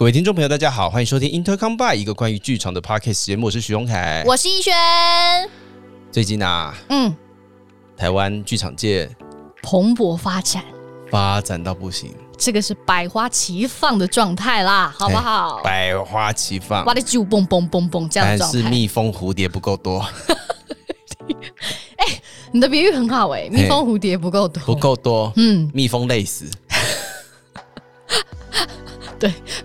各位听众朋友，大家好，欢迎收听 Intercom by 一个关于剧场的 podcast 节目，我是徐荣凯。我是逸轩。最近啊，嗯，台湾剧场界蓬勃发展，发展到不行，这个是百花齐放的状态啦，好不好？百花齐放，哇的就蹦蹦蹦蹦这样的但是。蜜蜂蝴蝶不够多，哎你的比喻很好哎、蜜蜂蝴蝶不够多，不够多，嗯，蜜蜂累死。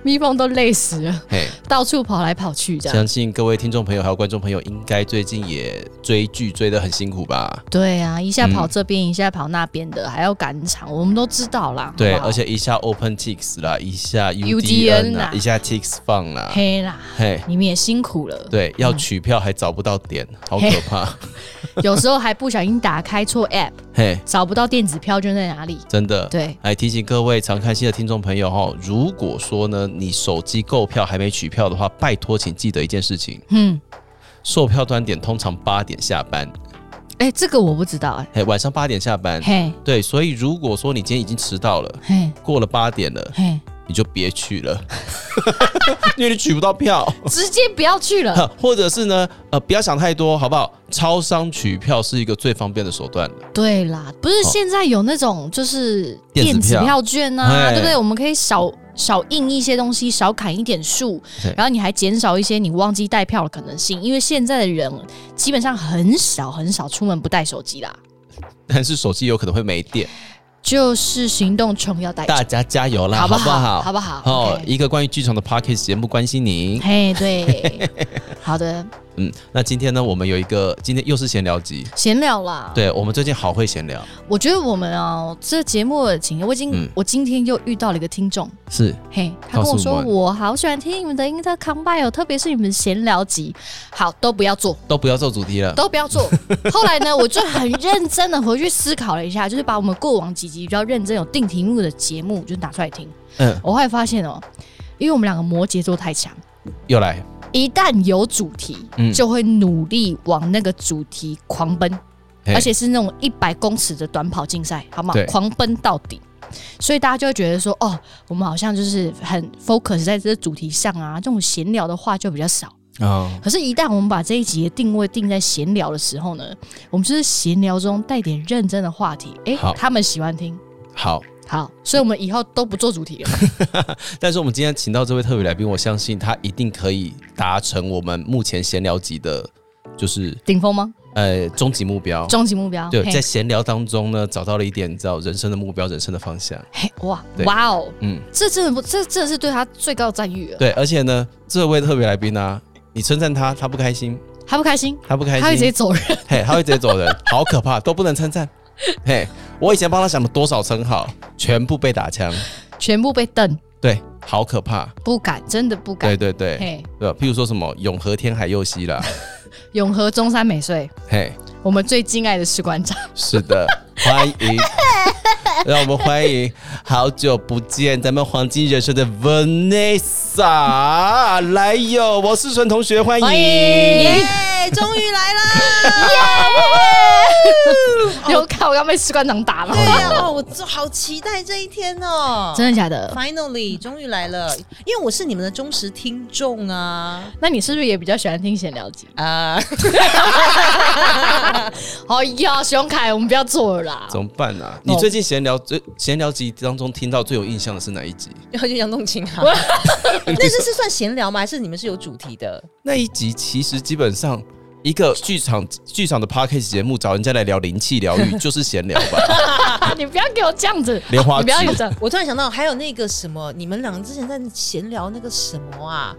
蜜蜂都累死了，嘿，到处跑来跑去这样。相信各位听众朋友还有观众朋友，应该最近也追剧追得很辛苦吧？对啊，一下跑嗯这边，一下跑那边的，还要赶场，我们都知道啦。对，好好而且一下 OpenTix 啦，一下 UDN UDN 啦啦，一下 Tix 放啦，黑啦，嘿，你们也辛苦了。对，要取票还找不到点，好可怕。有时候还不小心打开错 app，嘿，找不到电子票券在哪里。真的。对，来提醒各位常看戏的听众朋友哈，如果说呢你手机购票还没取票的话，拜托请记得一件事情：嗯，售票端点通常八点下班，哎、这个我不知道哎、哎，晚上八点下班。嘿，对，所以如果说你今天已经迟到了，嘿，过了八点了，嘿，你就别去了，因为你取不到票。直接不要去了。或者是呢，呃，不要想太多，好不好？超商取票是一个最方便的手段了。对啦，不是哦现在有那种就是电子票电子票券啊，对不对？我们可以少少印一些东西，少砍一点树，然后你还减少一些你忘记带票的可能性。因为现在的人基本上很少很少出门不带手机啦，但是手机有可能会没电，就是行动重要带，大家加油啦，好不不好？好不好？哦一个关于剧场的 podcast 节目，关心您。嘿，对，好的，嗯，那今天呢，我们有一个，今天又是闲聊集。闲聊啦。，对我们最近好会闲聊，我觉得我们哦，这节目的情，我已经、嗯。我今天又遇到了一个听众，是。嘿，他跟我说我好喜欢听你们的 Intercom b i 哦，特别是你们闲聊集，好都不要做，都不要做主题了。都不要做。后来呢，我就很认真的回去思考了一下，就是把我们过往几集比较认真有定题目的节目就拿出来听。嗯，我后来发现哦，因为我们两个摩羯座太强，又来，一旦有主题，嗯就会努力往那个主题狂奔。嘿而且是那种一百公尺的短跑竞赛，好吗对？狂奔到底，所以大家就会觉得说，哦，我们好像就是很 focus 在这个主题上啊，这种闲聊的话就比较少。哦，可是，一旦我们把这一集的定位定在闲聊的时候呢，我们就是闲聊中带点认真的话题，诶，好他们喜欢听，好。好，所以我们以后都不做主题了。但是我们今天请到这位特别来宾，我相信他一定可以达成我们目前闲聊级的，就是顶峰吗？呃终极目标。终极目标？对，在闲聊当中呢，找到了一点你知道人生的目标、人生的方向。嘿，哇哇哦，嗯，这真的不，这真的是对他最高的赞誉了。对，而且呢，这位特别来宾呢、你称赞他，他不开心，他不开心，他不开心他会直接，走人。嘿，他会直接走人，好可怕，都不能称赞。嘿，我以前帮他想了多少称号，全部被打枪，全部被瞪，对，好可怕。不敢，真的不敢。对对对，嘿，对，譬如说什么永和天海佑希啦，永和中山美穗，嘿，我们最敬爱的士官长，是的，欢迎，让我们欢迎好久不见咱们黄金人生的 Vanessa 来哟，我是纯同学，欢迎。耶，终于来啦！有看我要被士官长打了对？呀、哦，我就好期待这一天哦。真的假的？Finally，终于来了，因为我是你们的忠实听众啊那你是不是也比较喜欢听闲聊集？啊！哎呀，熊凯，我们不要做了啦。怎么办啊？你最近闲聊最闲聊集当中听到最有印象的是哪一集？然后就杨动情啊，那这是算闲聊吗？还是你们是有主题的？那一集其实基本上一个剧场剧场的 podcast 节目找人家来聊灵气疗愈，就是闲聊吧。你不要给我这样子，莲花你不要指给我这样。我突然想到，还有那个什么，你们两个之前在闲聊那个什么啊？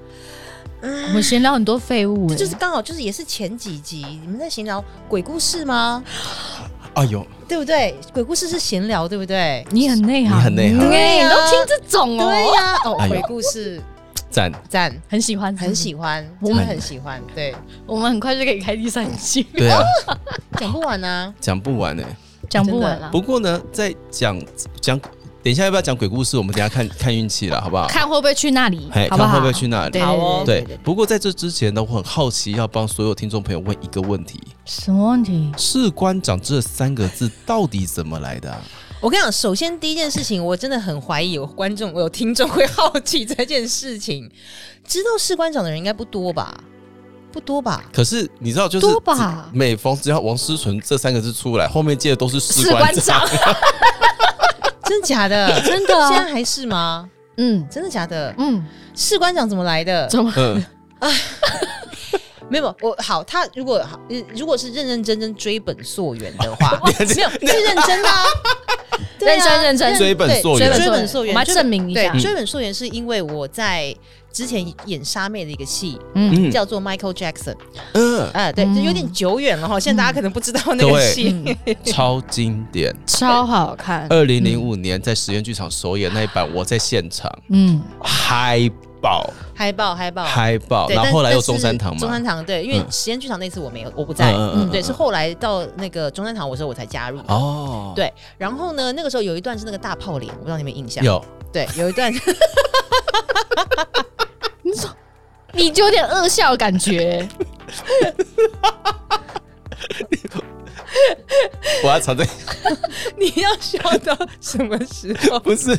我们闲聊很多废物、欸，就是刚好就是也是前几集，你们在闲聊鬼故事吗？哎呦，对不对？鬼故事是闲聊，对不对？你很内行，你很内行。你都听这种哦，对呀、哦，哎呦。鬼故事。赞！赞，很喜欢，很喜欢，我们真的很喜欢。对，我们很快就可以开第三期，对啊，讲不完啊。讲不完呢、讲不完了。不过呢，在讲讲，等一下要不要讲鬼故事？我们等一下看 看运气了，好不好？看会不会去那里哎，，好不好？看会不会去那里对？好哦对对，不过在这之前呢，我很好奇，要帮所有听众朋友问一个问题：什么问题？士官长这三个字到底怎么来的啊、我跟你讲，首先第一件事情，我真的很怀疑有观众、有听众会好奇这件事情。知道士官长的人应该不多吧？不多吧？可是你知道，就是多吧只每逢只要王思纯这三个字出来，后面接的都是士官长，真的假的？真的啊现在还是吗？嗯真的假的？嗯，士官长怎么来的？怎么？嗯，没有，我好，他如果如果是认认真真追本溯源的话，没有是认真的、认真认真追本溯源追本溯源，我们要证明一下，追本溯源是因为我在之前演沙妹的一个戏，嗯。嗯。叫做 Michael Jackson，嗯，啊，对，嗯。就有点久远了哈，现在大家可能不知道那个戏，超经典。超好看。二零零五年在实验剧场首演那一版，我在现场。嗯，嗨爆。嗨爆嗨爆。嗨爆，然后后来又中山堂嘛，中山堂对，因为嗯。实验剧场那次我没有，我不在，对，嗯是后来到那个中山堂我时候我才加入。哦，对，然后呢，那个时候有一段是那个大炮脸，我不知道你们有没有印象？有。对，有一段你说你就有点恶笑的感觉。我要藏在 你要笑到什么时候？不是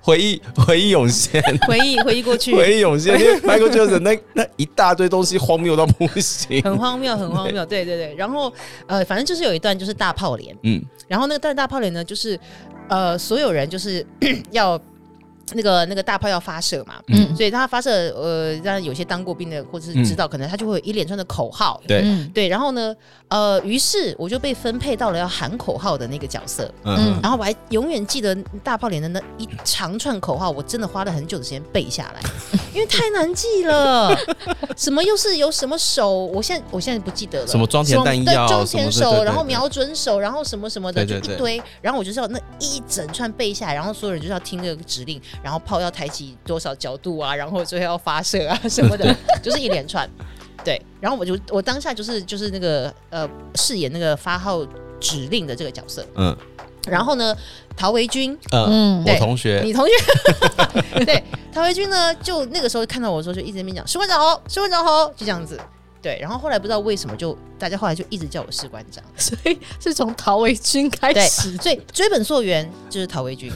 回忆回忆涌现，回忆回忆过去，回忆涌现，因为 Michael Jackson 那那一大堆东西荒谬到不行，很荒谬，很荒谬。对。对对，然后呃，反正就是有一段就是大炮脸，嗯。然后那个段大炮脸呢，就是呃，所有人就是 要那个那个大炮要发射嘛，嗯。所以他发射呃，让有些当过兵的或者是知道，可能他就会有一连串的口号。对，嗯。对，然后呢，呃，于是我就被分配到了要喊口号的那个角色，嗯然后我还永远记得大炮脸的那一长串口号，我真的花了很久的时间背下来，因为太难记了。什么又是有什么手？我现在我现在不记得了。什么装填弹对药装填手，然后瞄准手，然后什么什么的，就一堆。然后我就是要那一整串背下来，然后所有人就是要听这个指令，然后炮要抬起多少角度啊，然后最后要发射啊什么的，就是一连串。对，然后我就我当下就是就是那个呃饰演那个发号指令的这个角色。嗯。然后呢，陶维军，嗯，嗯。我同学。你同学，对，陶维军呢，就那个时候看到我的时候，就一直在那边讲士官长好，士官长好，就这样子。对，然后后来不知道为什么就，大家后来就一直叫我士官长。所以是从陶维军开，始。所以追本溯源就是陶维军。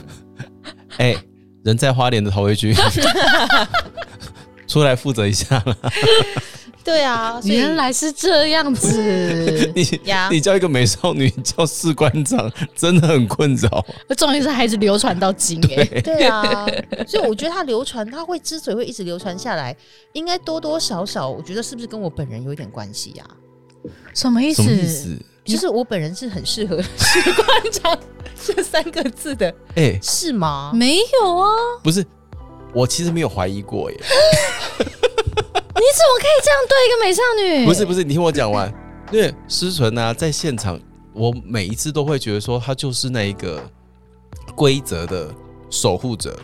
哎，人在花莲的陶维军出来负责一下了，对啊，原来是这样子，你呀你叫一个美少女叫士官长，真的很困扰。重点是还是流传到今哎、对啊，所以我觉得它流传，它会之所以会一直流传下来，应该多多少少，我觉得是不是跟我本人有一点关系呀、什么意思？什么意思？就是我本人是很适合士官长这三个字的，哎，是吗？没有啊，不是，我其实没有怀疑过耶。你怎么可以这样对一个美少女？不是不是，你听我讲完。因为思纯呢，在现场，我每一次都会觉得说，她就是那一个规则的守护者。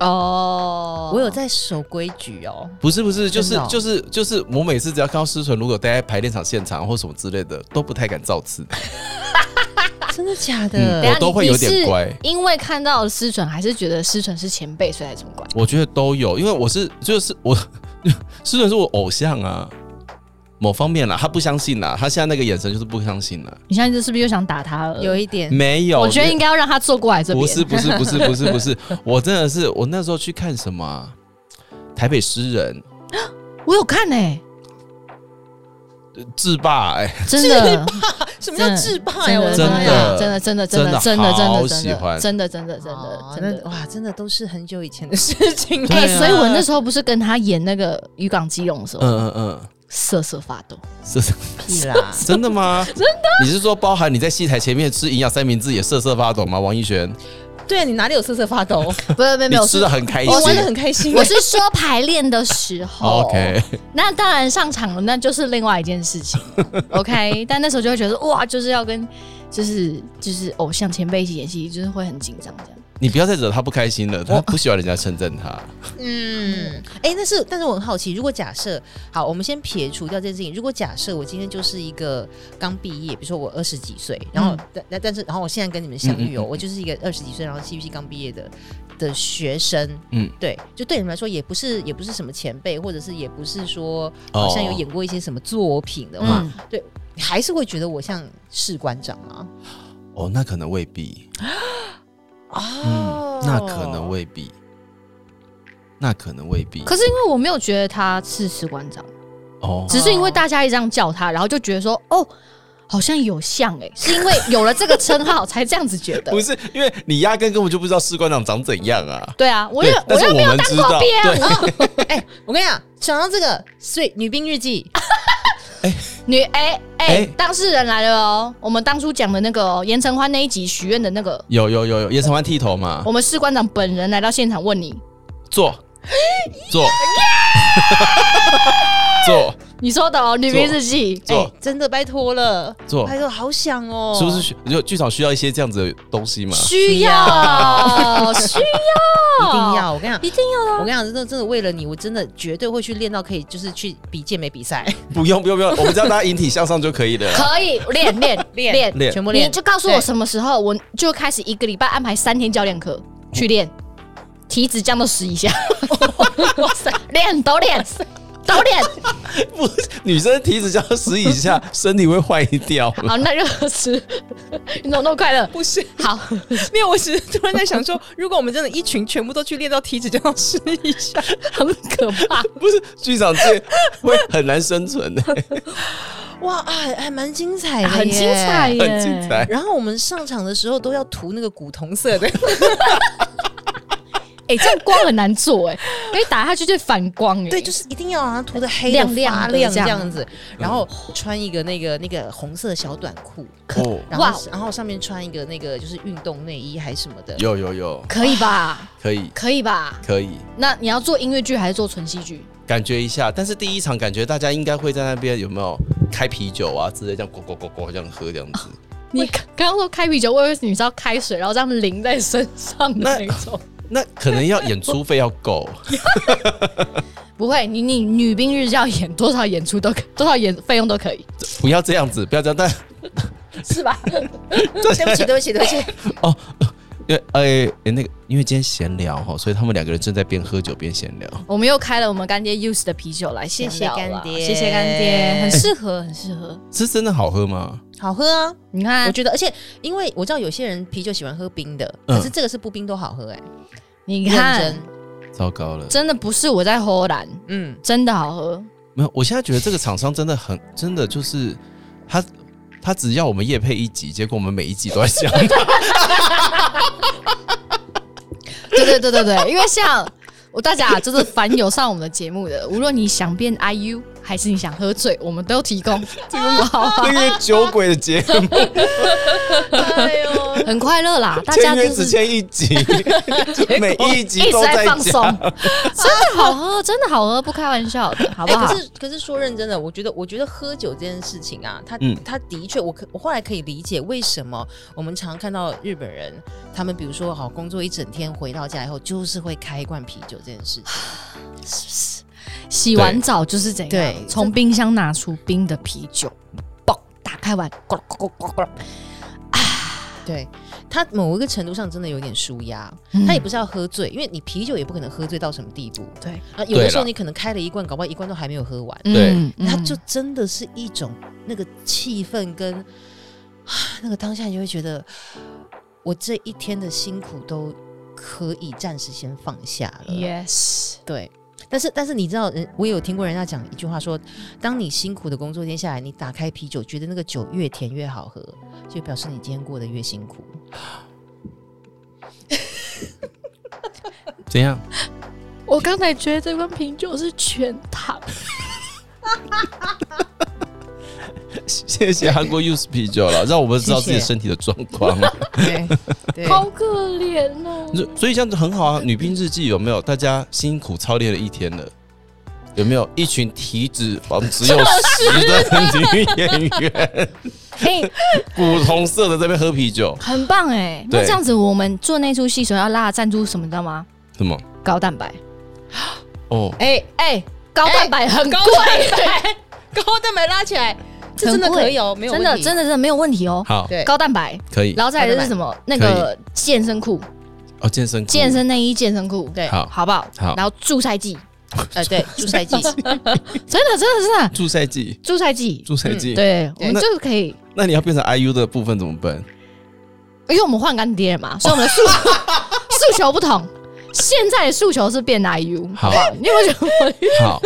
哦，我有在守规矩哦。不是不是，就是哦就是就是，我每次只要看到思纯，如果待在排练场现场或什么之类的，都不太敢造次。真的假嗯的？我都会有点乖因为看到了思纯，还是觉得思纯是前辈，所以才这么乖？我觉得都有，因为我是就是我 思纯是我偶像啊，某方面啦，他不相信啦，他现在那个眼神就是不相信了。你现在这是不是又想打他了？有一点，没有，我觉得应该要让他坐过来这边。不是不是不是不是不是，我真的是我那时候去看什么啊、台北诗人 我有看哎、呃制霸哎、真的，什么叫制霸呀？真的，我的妈呀！真的真的，真的，真的，真的真的，真的，喜欢真的，真的，真的，哦真的，真的。那哇，真的都是很久以前的事情了。所以我那时候不是跟他演那个渔港基隆的时候，嗯嗯嗯，瑟瑟发抖。瑟瑟屁啦，真的吗？真的？你是说包含你在戏台前面吃营养三明治也瑟瑟发抖吗？王一璇，对啊，你哪里有瑟瑟发抖？不是，没有，没有，你吃的很开心我玩的很开心。我是说排练的时候 OK，那当然上场了，那就是另外一件事情。OK，但那时候就会觉得哇，就是要跟就是就是偶像前辈一起演戏，就是会很紧张这样。你不要再惹他不开心了，他不喜欢人家称赞他。嗯，哎、但是但是我很好奇，如果假设好，我们先撇除掉这件事情，如果假设我今天就是一个刚毕业，比如说我二十几岁，然后嗯。但但但是然后我现在跟你们相遇哦，嗯嗯嗯我就是一个二十几岁，然后 c p c 刚毕业的的学生，嗯，对，就对你们来说也不是也不是什么前辈，或者是也不是说哦好像有演过一些什么作品的话，对，你还是会觉得我像士官长吗。哦，那可能未必，哦嗯，那可能未必，那可能未必。可是因为我没有觉得他是士官长，哦，只是因为大家一直这样叫他，然后就觉得说哦，好像有像哎、是因为有了这个称号才这样子觉得。不。是因为你压根根本就不知道士官长长怎样啊。对啊，我又我又没有当过兵，对。哎、我跟你讲，想到这个，所以女兵日记，女哎哎哎，当事人来了哦，我们当初讲的那个哦严承欢那一集许愿的那个，有有有有，严承欢剃头嘛。我，们士官长本人来到现场问你，坐。坐。坐你说的哦，女兵日记，做哎真的拜托了，做，拜托，好想哦，是不是需就剧场需要一些这样子的东西嘛？需要需要，一定要？我跟你讲。一定要的啊。我跟你讲，真的真的为了你，我真的绝对会去练到可以，就是去比健美比赛，不用不用不用，我们只要大家引体向上就可以了。可以练练 练练练全部练。就告诉我什么时候，我就开始一个礼拜安排三天教练课去练，体脂降到十以下，哇塞，练都练都练，不是女生体脂降到十以下，身体会坏掉。好，那就吃运动都快乐。不是，好，没有，我只是突然在想说，如果我们真的一群全部都去练到体脂降到十以下，很可怕。不是剧场界会很难生存的，哇，还还蛮精彩的，很精彩。耶，很精彩。然后我们上场的时候都要涂那个古铜色的，哎、这样光很难做哎、因为打下去就反光哎、对，就是一定要让它涂的黑的亮亮亮这样子，然后穿一个那个那个红色的小短裤，哦，然哇后然后上面穿一个那个就是运动内衣还是什么的，有有有，可以吧？可以可以吧？可以，那你要做音乐剧还是做纯戏剧？感觉一下。但是第一场感觉大家应该会在那边有没有开啤酒啊之类，这样咕咕咕咕这样喝这样子。你刚刚刚说开啤酒，我以为你是要开水，然后这样淋在身上的那种。那可能要演出费要够，不会，你你女兵日要演多少演出都可，多少演费用都可以，不要这样子，不要这样。但是吧？对不起，对不起，对不起，因为呃、那个因为今天闲聊哈，所以他们两个人正在边喝酒边闲聊。我们又开了我们干爹 use 的啤酒来谢谢干爹谢谢干爹，很适合，很适合。是真的好喝吗？好喝啊！你看我，觉得，而且因为我知道有些人啤酒喜欢喝冰的，嗯可是这个是不冰都好喝哎、认你看真，，糟糕了，真的不是我在荷兰，嗯，真的好喝。没有。我现在觉得这个厂商真的很真的就是他。他只要我们夜配一集，结果我们每一集都在讲 他。对对对对对，因为像我大家就是凡有上我们的节目的，无论你想变 IU 还是你想喝醉，我们都有提供，这个好好。那个酒鬼的节目，哎呦，很快乐啦，大家签约只就是签一集，每一集都在在放松。，真的好喝，真的好喝，不开玩笑的，好不哎、好？可是可是说认真的，我觉得我觉得喝酒这件事情啊，他、嗯。他的确，我可我后来可以理解为什么我们常常看到日本人，他们比如说好工作一整天回到家以后，就是会开一罐啤酒这件事情。洗完澡就是怎样？对从冰箱拿出冰的啤酒，嘣，打开完，咕噜咕噜咕噜咕噜。啊。对。他某一个程度上真的有点舒压，嗯。他也不是要喝醉，因为你啤酒也不可能喝醉到什么地步。对，啊。有的时候你可能开了一罐，搞不好一罐都还没有喝完，对。嗯。它就真的是一种那个气氛跟啊 那个当下，你就会觉得我这一天的辛苦都可以暂时先放下了。yes，对，但是但是你知道，人我也有听过人家讲一句话说，当你辛苦的工作一天下来，你打开啤酒，觉得那个酒越甜越好喝，就表示你今天过得越辛苦。怎样？我刚才觉得这罐啤酒是全糖，谢谢韩国 use 啤酒了，让我们知道自己身体的状况。对对 好可怜哦。所所以这样子很好啊。女兵日记有没有？大家辛苦操练了一天了，有没有一群体脂肪只有十的女演员，嘿，古铜色的在那边喝啤酒？很棒哎。那对这样子，我们做那出戏时候要拉的赞助什么，你知道吗？什么？高蛋白。哦，哎，哎，高蛋白很贵，高蛋白拉起来，这真的可以哦，没有真的真的的真的没有问题哦。好，对。高蛋白，可以。然后再来就是什么？那个健身裤、哦，健身裤。健身内衣、健身裤，对，好。好不好？好。然后助赛季，呃对，助赛季，真的真的真的。助赛季，助赛季，助赛季。对，我们就是可以。那你要变成 IU 的部分怎么办？因为我们换干爹了嘛，所以我们的诉 诉求不同。现在的诉求是变 IU，好不好你有没有觉得我？好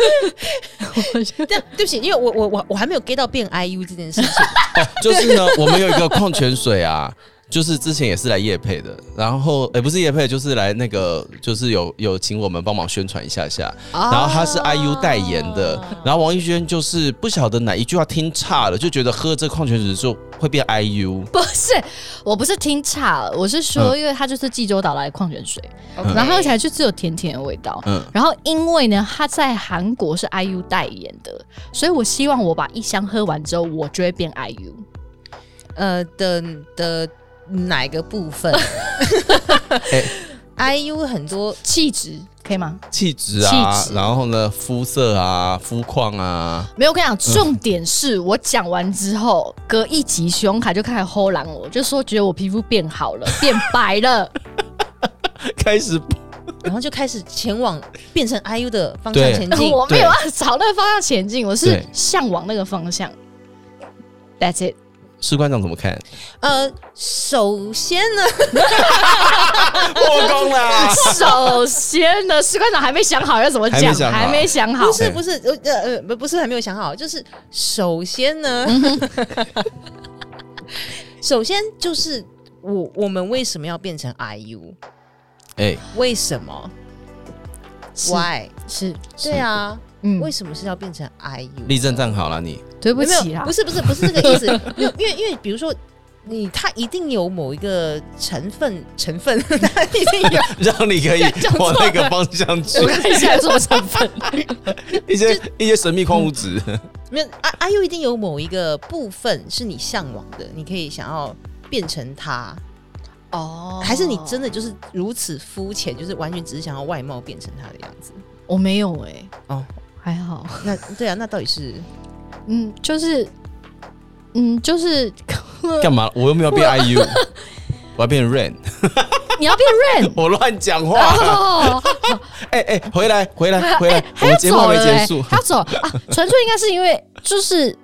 对对不起，因为我我我我还没有 get 到变 IU 这件事情。哦，就是呢，我们有一个矿泉水啊。就是之前也是来夜配的，然后也、不是夜配，就是来那个，就是有有请我们帮忙宣传一下下。然后他是 IU 代言的，然后王艺轩就是不晓得哪一句话听差了，就觉得喝这矿泉水就会变 IU。不是，我不是听差了，我是说，因为它就是济州岛来的矿泉水然后喝起来就只有甜甜的味道。嗯，然后因为呢，他在韩国是 IU 代言的，所以我希望我把一箱喝完之后，我就会变 IU。呃的的哪个部分？IU 很多气质可以吗？气质啊气，质然后呢，肤色啊，肤况啊，没有，我跟你讲，重点是我讲完之后，隔一集熊凯就开始吼拦我，就说觉得我皮肤变好了，变白了。开始然后就开始前往变成 IU 的方向前进。我没有要 朝那个方向前进，我是向往那个方向。That's it。士官长怎么看？呃，首先呢，破功了！首先呢，士官长还没想好要怎么讲，还没想好还没想好不。是不是呃呃不不是还没有想好，就是首先呢，首先就是我我们为什么要变成 IU？哎，为什么是？Why？是，对啊，嗯为什么是要变成 IU？立正站好了，你对不起啦不，是不是不是这个意思，因为因为因为比如说你他一定有某一个成分成分，他一定有让你可以往那个方向去。我，看一下有什么成分。一些一些神秘矿物质。没有啊 IU 一定有某一个部分是你向往的，你可以想要变成他，哦。还是你真的就是如此肤浅，就是完全只是想要外貌变成他的样子？我没有哎、哦，还好，那对啊，那到底是嗯，就是，嗯，就是 干嘛？我又没有变 IU，我要变 Rain，你要变 Rain 我乱讲话。哦，哎哎，回来回来回来，我还要们节目还没结束。他走啊，纯粹应该是因为就是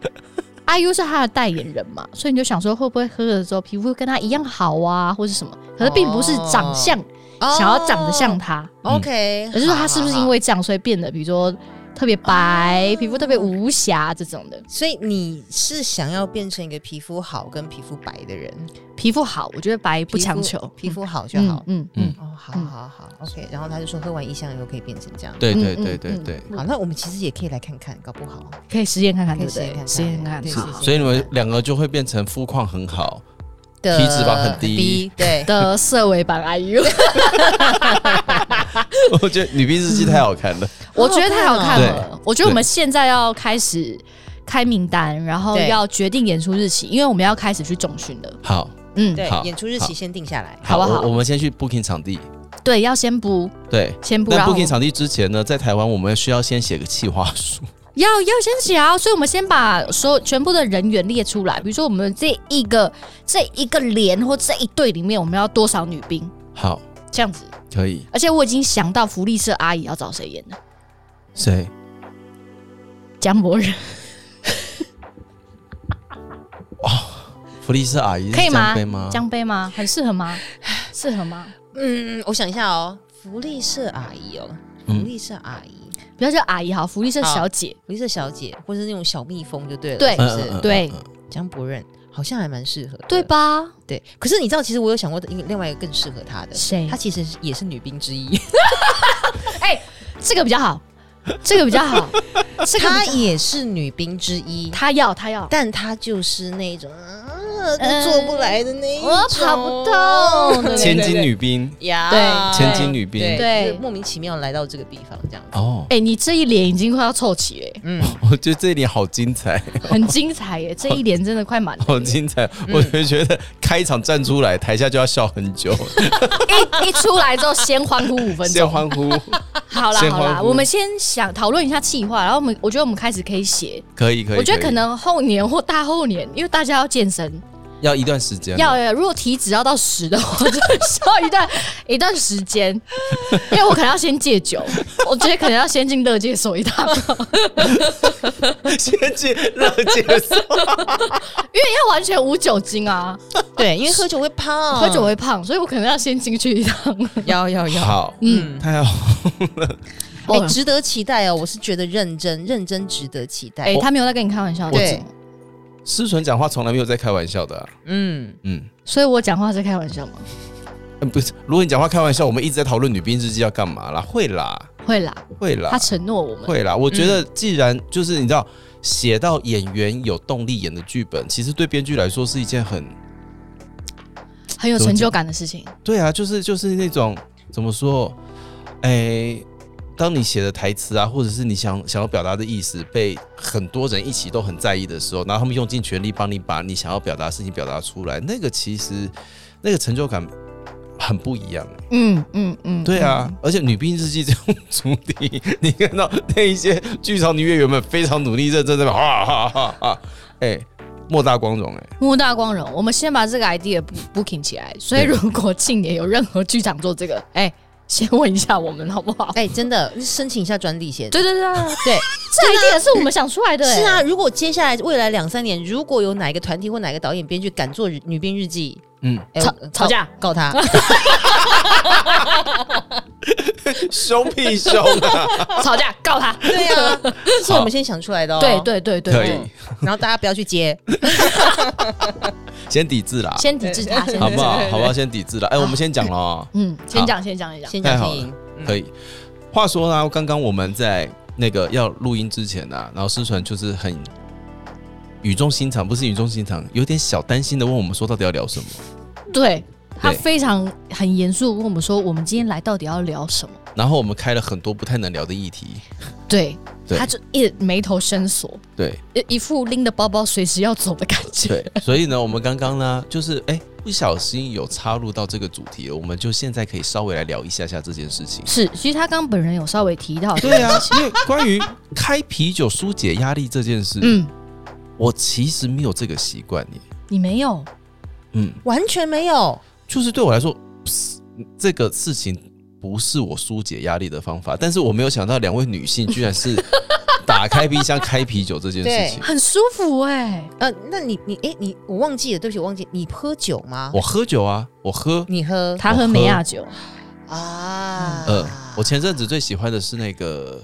IU 是他的代言人嘛，所以你就想说会不会喝了之后皮肤跟他一样好啊，或是什么？可是并不是长相、想要长得像他，哦 OK，而是说他是不是因？为这样所以变得，比如说特别白，皮肤特别无瑕这种的。所以你是想要变成一个皮肤好跟皮肤白的人，皮肤好，我觉得白不强求，皮肤好就好。嗯嗯哦，好好好，OK。然后他就说喝完一箱以后可以变成这样。对对对对对。好，那我们其实也可以来看看，搞不好可以实验看看，可以对不对？实验看看实验看看，所以你们两个就会变成肤况很好，的体脂肪很低对，的色尾版 IU，我觉得女兵日记太好看了。我觉得太好看了。我觉得我们现在要开始开名单，然后要决定演出日期，因为我们要开始去重训了。好，嗯，对，演出日期先定下来。好不好我我们先去 booking 场地。对，要先补，对，先补，但然后 booking 场地之前呢，在台湾我们需要先写个企划书。要要先写啊，所以我们先把所有全部的人员列出来，比如说我们这一个这一个连或这一队里面，我们要多少女兵好，这样子。可以。而且我已经想到福利社阿姨要找谁演了，谁？江博仁福利社阿姨可以吗江杯吗？江杯吗？很适合吗？适合吗？嗯，我想一下哦，福利社阿姨哦，福嗯利社阿姨，不要叫阿姨好，福利社小姐。福利社小姐，或是那种小蜜蜂就对了，对是不是？对嗯江博任好像还蛮适合，对吧？对。可是你知道，其实我有想过一个另外一个更适合他的，谁她其实也是女兵之一，哎这个比较好，这个比较好，这个比较她也是女兵之一，他要他要，但她就是那种啊，都做不来的那一种，我跑不动千金女兵。呀，对千金女兵。对，莫名其妙来到这个地方这样子，哦，哎、你这一脸已经快要凑齐了，嗯，我觉得这一点好精彩，很精彩耶，这一脸真的快满了好。精彩！我就觉得开场站出来，台下就要笑很久，一一出来之后先欢呼五分钟。先钟。欢呼，好啦好啦，我们先想讨论一下计划，然后我们我觉得我们开始可以写。可以可以。以我觉得可能后年或大后年，因为大家要健身，要一段时间，要要如果体脂要到十的话，就需要一段一段时间，因为我可能要先戒酒，我觉得可能要先进乐界所一趟。先进乐界所，因为，要完全无酒精啊，对，因为喝酒会胖，喝酒会胖，所以我可能要先进去一趟。要要要，好，嗯，太好了，哎、哦值得期待哦！我是觉得认真认真值得期待。哎，他没有在跟你开玩笑，对思纯讲话从来没有在开玩笑的啊、嗯，嗯。所以我讲话是开玩笑吗？嗯，不是，如果你讲话开玩笑，我们一直在讨论女兵日记要干嘛啦？会啦，会啦，会啦他，承诺我们，会啦。我觉得既然就是你知道，写到演员有动力演的剧本，其实对编剧来说是一件很很有成就感的事情。对啊，就是就是那种怎么说，哎、当你写的台词啊，或者是你想想要表达的意思，被很多人一起都很在意的时候，然后他们用尽全力帮你把你想要表达的事情表达出来，那个其实那个成就感很不一样。嗯嗯嗯，对啊，而且《女兵日记》这种主题，你看到那一些剧场女演员们非常努力认真在哈哈哈哈，哎、莫大光荣哎、莫大光荣。我们先把这个 idea book- booking 起来。所以如果近年有任何剧场做这个，哎，先问一下我们好不好？哎、真的申请一下专利先。对对对 对，这 idea 是我们想出来的。哎是啊，，如果接下来未来两三年，如果有哪一个团体或哪个导演编剧敢做《女兵日记嗯，》吵吵架告告他，凶屁凶啊！吵架告他。对啊，是我们先想出来的哦。对对对对，可以，然后大家不要去接，先抵制啦，先抵制他，先好不好？？好不好？先抵制了。哎、我们先讲了哦，嗯，先讲先讲先讲。先太好了讲先赢。可以。话说呢，刚刚我们在那个要录音之前呢、啊，然后思纯就是很语重心长，不是语重心长，有点小担心的问我们说，到底要聊什么？对他非常很严肃地问我们说，我们今天来到底要聊什么？然后我们开了很多不太能聊的议题，对，对他就一眉头深锁，对一一副拎着包包随时要走的感觉。对，所以呢，我们刚刚呢，就是哎、不小心有插入到这个主题了，我们就现在可以稍微来聊一下下这件事情。是，其实他刚刚本人有稍微提到，对啊，因为关于开啤酒疏解压力这件事，嗯，我其实没有这个习惯耶。你没有，嗯，完全没有，就是对我来说，嘶这个事情不是我疏解压力的方法。但是我没有想到两位女性居然是 打开冰箱开啤酒这件事情。很舒服哎、呃，那你你哎、你我忘记了，对不起，我忘记你喝酒吗？我喝酒啊，我喝。你喝他喝美亚酒，啊？呃，我前阵子最喜欢的是那个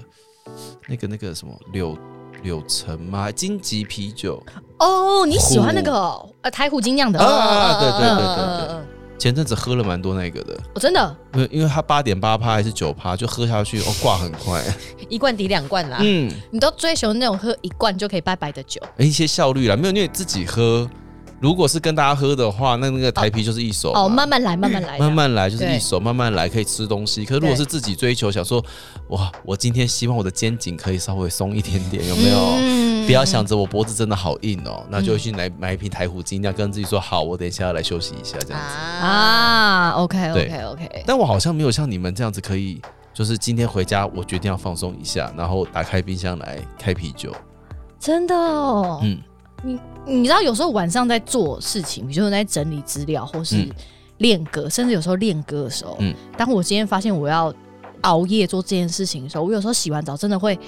那个那个什么柳柳橙吗？金吉啤酒。哦，你喜欢那个哦呃台虎精酿的？啊对对对对对前阵子喝了蛮多那个的，我真的，因为因为它八点八趴还是九趴，就喝下去哦挂很快。一罐抵两罐啦。嗯，你都追求那种喝一罐就可以拜拜的酒一些效率啦，没有因为自己喝，如果是跟大家喝的话，那那个台啤就是一手嘛哦，慢慢来，慢慢来，慢慢来，就是一手慢慢来，可以吃东西。可是如果是自己追求，想说哇，我今天希望我的肩颈可以稍微松一点点，有没有？嗯不要想着我脖子真的好硬哦，那就去来买一瓶台虎精酿，跟自己说好，我等一下要来休息一下这样子。啊 OK OK OK，但我好像没有像你们这样子，可以就是今天回家，我决定要放松一下，然后打开冰箱来开啤酒。真的哦，嗯，你知道有时候晚上在做事情，比如说在整理资料，或是嗯练歌，甚至有时候练歌的时候，嗯当我今天发现我要熬夜做这件事情的时候，我有时候洗完澡真的会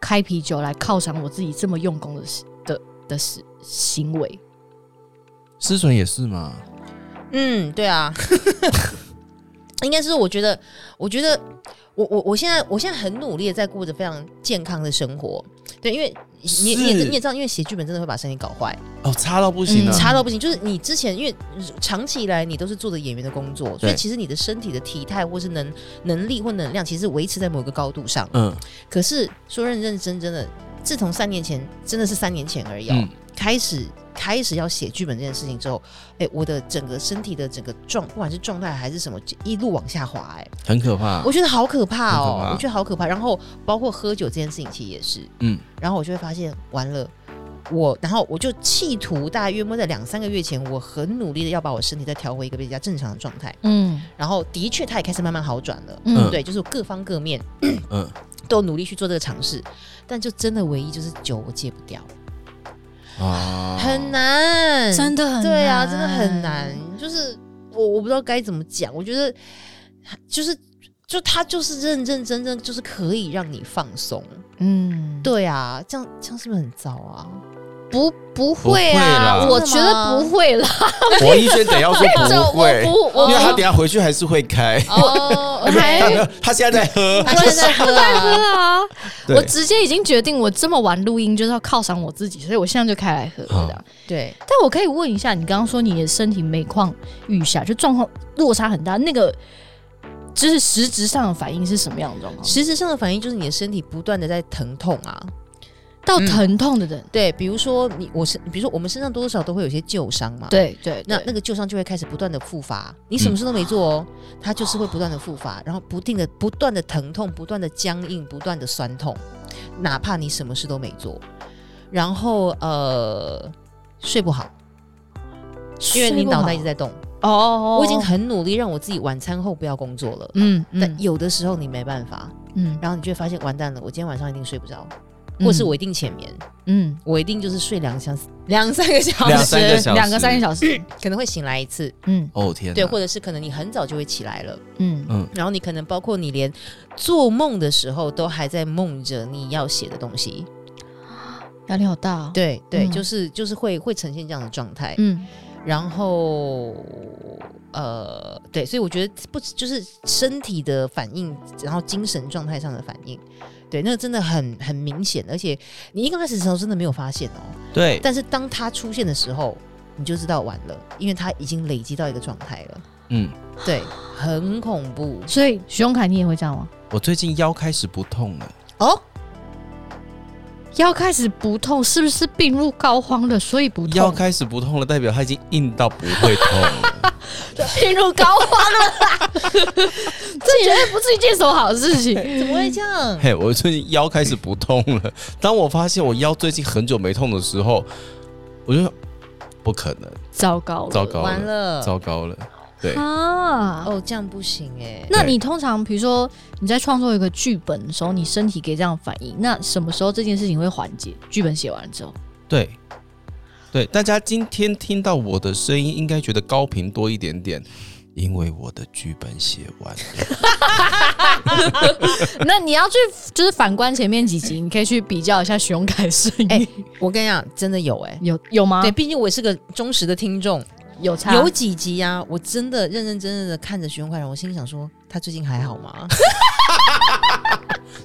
开啤酒来犒赏我自己这么用功的事的的事行为。思纯也是吗？嗯，对啊，应该是我觉得，我觉得我我我现在我现在很努力的在过着非常健康的生活。对，因为你你也你也知道，因为写剧本真的会把身体搞坏，哦，差到不行！差到不行。就是你之前因为长期以来你都是做的演员的工作，所以其实你的身体的体态或是能能力或能量，其实维持在某个高度上。嗯可是说认认真真的，自从三年前真的是三年前而已、哦，嗯开始开始要写剧本这件事情之后，哎、我的整个身体的整个状，不管是状态还是什么，就一路往下滑、哎、很可怕我。觉得好可怕哦我觉得好可怕。然后包括喝酒这件事情，其实也是，嗯然后我就会发现完了。我，然后我就企图大约摸在两三个月前，我很努力的要把我身体再调回一个比较正常的状态。嗯然后的确，它也开始慢慢好转了。嗯对，就是各方各面嗯，都努力去做这个尝试，但就真的唯一就是酒我戒不掉。啊，很难，真的很对啊，真的很难。就是我我不知道该怎么讲，我觉得就是就他就是认认真真，就是可以让你放松。嗯，对啊，这样这样是不是很糟啊？不不会啊，我觉得不会啦。我一轩等一下说 不会，我不我因为他等下回去还是会开。哦我 还他现在在喝。他现在喝喝啊，我直接已经决定，我这么晚录音就是要犒赏我自己，所以我现在就开来喝好这样。对，但我可以问一下，你刚刚说你的身体每况愈下，就状况落差很大，那个就是实质上的反应是什么样的状况？实质上的反应就是你的身体不断的在疼痛啊。到疼痛的人，对，比如说你我是，比如说我们身上多多少少都会有一些旧伤嘛。。对对，对。那那个旧伤就会开始不断的复发，你什么事都没做哦，它就是会不断的复发，然后不定的不断的疼痛，不断的僵硬，不断的酸痛，哪怕你什么事都没做，然后呃睡不好，因为你脑袋一直在动。哦哦，我已经很努力让我自己晚餐后不要工作了，嗯嗯。但有的时候你没办法，嗯，然后你就会发现完蛋了，我今天晚上一定睡不着，或是我一定浅眠，嗯。我一定就是睡两小时、两三个小时，两三个小时。两个三个小时，可能会醒来一次，嗯。哦天哪，对，或者是可能你很早就会起来了，嗯。嗯，然后你可能包括你连做梦的时候都还在梦着你要写的东西，压力好大哦，对对，嗯。就是就是会会呈现这样的状态，嗯。然后呃，对，所以我觉得不就是身体的反应，然后精神状态上的反应，对，那个真的很很明显，而且你一刚开始的时候真的没有发现哦，对，但是当它出现的时候，你就知道完了，因为它已经累积到一个状态了，嗯，对，很恐怖所以徐永凯你也会这样吗？我最近腰开始不痛了，哦。腰开始不痛，是不是病入膏肓了？所以不痛。腰开始不痛了，代表他已经硬到不会痛了。病入膏肓了，这绝对不是一件什么好事情。怎么会这样？嘿，我最近腰开始不痛了。当我发现我腰最近很久没痛的时候，我就不可能，糟糕了，糟糕完了，了，糟糕了。对，啊！哦，这样不行哎。那你通常比如说你在创作一个剧本的时候，你身体给这样反应，那什么时候这件事情会缓解？剧本写完之后，对，对，大家今天听到我的声音，应该觉得高频多一点点，因为我的剧本写完了。那你要去就是反观前面几集，你可以去比较一下徐永凯的声音，哎我跟你讲，真的有哎。有有吗？对，，毕竟我也是个忠实的听众，有差有几集啊，我真的认认真真的看着徐荣快人，我心里想说，他最近还好吗？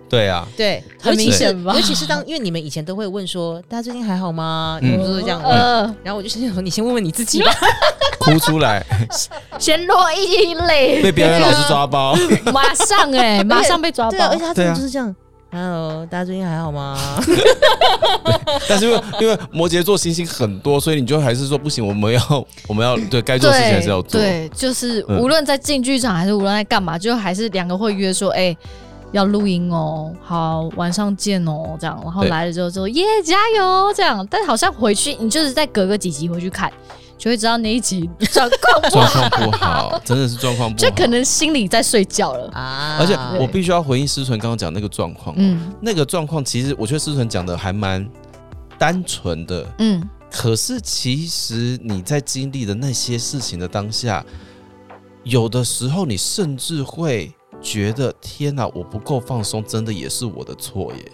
对啊，对，很明显吧尤其是当因为你们以前都会问说，大家最近还好吗？嗯你们都是这样问，呃，然后我就心想说，你先问问你自己吧。哭出来，先落一泪，被表演老师抓包。马上哎、马上被抓对啊，而包且。他真的就是这样。Hello，大家最近还好吗？但是因为因为摩羯座星星很多，所以你就还是说不行，我们要我们要对该做的事情还是要做。对，就是嗯无论在进剧场还是无论在干嘛，就还是两个会约说，哎、要录音哦，好，晚上见哦，这样，然后对来了之后说耶加油这样，但好像回去你就是再隔个几集回去看，就会知道那一集状况不状好，况不好，真的是状况不好。就可能心里在睡觉了。啊 而且我必须要回应思纯刚刚讲那个状况，嗯那个状况其实我觉得思纯讲的还蛮单纯的，嗯，可是其实你在经历的那些事情的当下，有的时候你甚至会觉得天哪，我不够放松，真的也是我的错耶。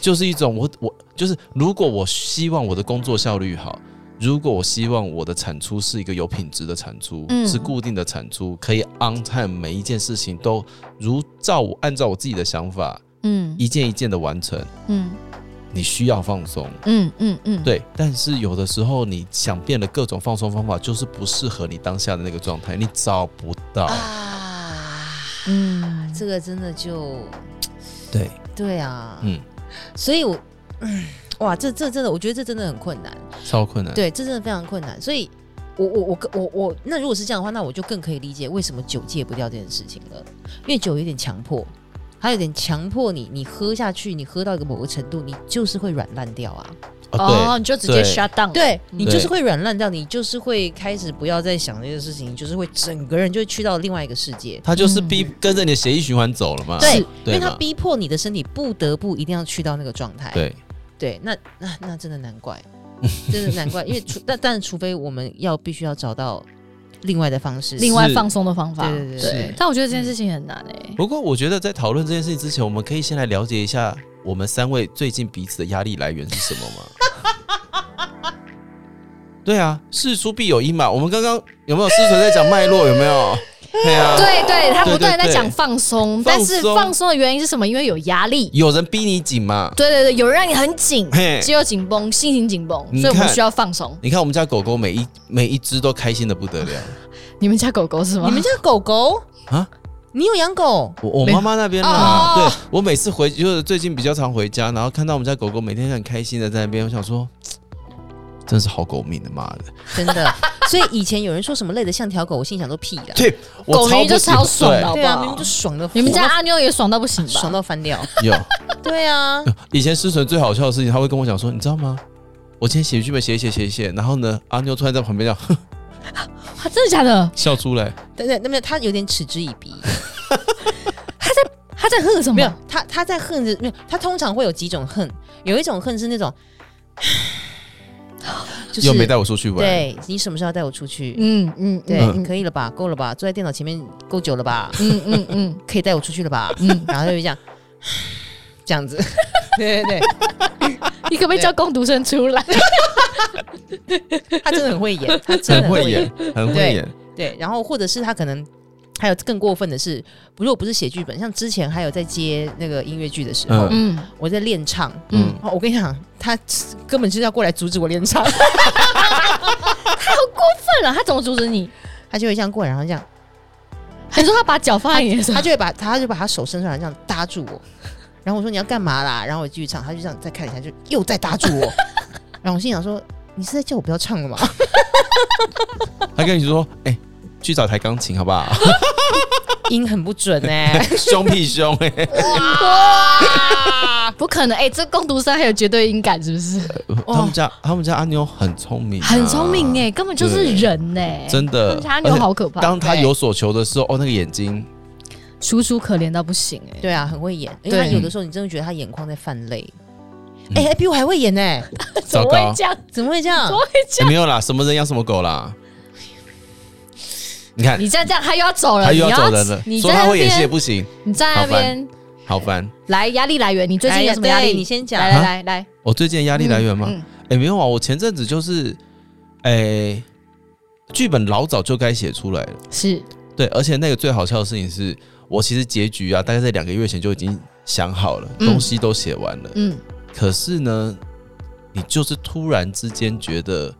就是一种我我就是，如果我希望我的工作效率好，如果我希望我的产出是一个有品质的产出，嗯是固定的产出，可以 on time，每一件事情都如照我按照我自己的想法，嗯一件一件的完成，嗯你需要放松。嗯嗯嗯，对，但是有的时候你想变的各种放松方法，就是不适合你当下的那个状态，你找不到。啊，嗯，这个真的就对，对啊，嗯，所以我，嗯，哇，这这真的，我觉得这真的很困难，超困难。对，这真的非常困难，所以。我我我我我，那如果是这样的话，那我就更可以理解为什么酒戒不掉这件事情了，因为酒有点强迫，它有点强迫你，你喝下去，你喝到一个某个程度，你就是会软烂掉啊。哦，哦，你就直接 shut down，了，对你就是会软烂掉，你就是会开始不要再想这些事情，你就是会整个人就会去到另外一个世界。他就是逼跟着你的血液循环走了嘛。对，因为他逼迫你的身体不得不一定要去到那个状态。对，对，那那那真的难怪，真的难怪，因为除但但除非我们要必须要找到另外的方式，另外放松的方法，对对对对。但我觉得这件事情很难哎、不过我觉得在讨论这件事情之前，我们可以先来了解一下我们三位最近彼此的压力来源是什么吗？对啊，事出必有因嘛。我们刚刚有没有思纯在讲脉络？有没有？对啊，对对，他不断在讲放松，但是放松的原因是什么？因为有压力。有人逼你紧嘛。对对对，有人让你很紧，嘿肌肉紧绷，心情紧绷，所以我们需要放松。你看我们家狗狗每一每一只都开心的不得了 你们家狗狗是吗？你们家狗狗，啊！你有养狗？我我妈妈那边哦啊，对我每次回就是最近比较常回家，然后看到我们家狗狗每天很开心的在那边，我想说，真是好狗命的，妈的！真的。所以以前有人说什么累得像条狗，我心想都屁啦。对我狗明明就超不喜欢超爽的，对好对啊，明明就爽的，你们家阿妞也爽到不行吧？爽到翻掉。有 对啊，以前思纯最好笑的事情，他会跟我讲说，你知道吗？我今天写剧本写一写写一写，然后呢，阿妞突然在旁边这样哼啊真的假的？笑出来，对对，那么他有点嗤之以鼻。他在他在恨什么没有？，他他在恨着，没有，他通常会有几种恨，有一种恨是那种，就是又没带我出去玩，对你什么时候要带我出去？嗯嗯，对，嗯可以了吧？够了吧？坐在电脑前面够久了吧？嗯嗯嗯 可以带我出去了吧？嗯，然后就会这样，这样子，对对 你可不可以叫工读生出来？他真的很会演，他真的很会演演，很会演，对，然后或者是他可能还有更过分的是，如果不是写剧本，像之前还有在接那个音乐剧的时候，嗯我在练唱。嗯，哦，我跟你讲，他根本就是要过来阻止我练唱，他好过分了，他怎么阻止你？他就会这样过来，然后这样，还说他把脚放在你的手他，就会把他就把他手伸出来，这样搭住我。然后我说你要干嘛啦？然后我继续唱，他就这样再看一下，就又再搭住我。然后我心想说，你是在叫我不要唱了吗？他跟你说，哎，去找台钢琴好不好？音很不准哎、凶屁凶哎，不可能！哎，这工读生还有绝对音感，是不是？他们家他们家阿妞很聪明啊，很聪明哎，根本就是人哎，真的阿妞好可怕，当他有所求的时候，哦，那个眼睛，楚楚可怜到不行哎。对啊，很会演，因为他有的时候你真的觉得他眼眶在泛泪。嗯哎、还比我还会演呢、怎么会这样？怎么会这样怎？么会这样？欸没有啦，什么人养什么狗啦。你看，你再这样，他又要走了，他又要走人了，你说他会演戏也，不行，你在那边好烦。来压力来源，你最近有什么压力？你先讲来来来来，我最近的压力来源吗？嗯哎、没有啊，我前阵子就是，哎、剧本老早就该写出来了，是对，而且那个最好笑的事情是，我其实结局啊，大概在两个月前就已经想好了，嗯。东西都写完了，嗯，可是呢，你就是突然之间觉得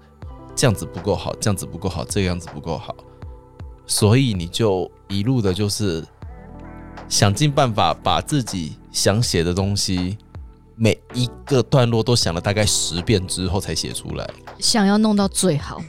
这样子不够好，这样子不够好，这个样子不够好，所以你就一路的就是想尽办法把自己想写的东西。每一个段落都想了大概十遍之后才写出来，想要弄到最好，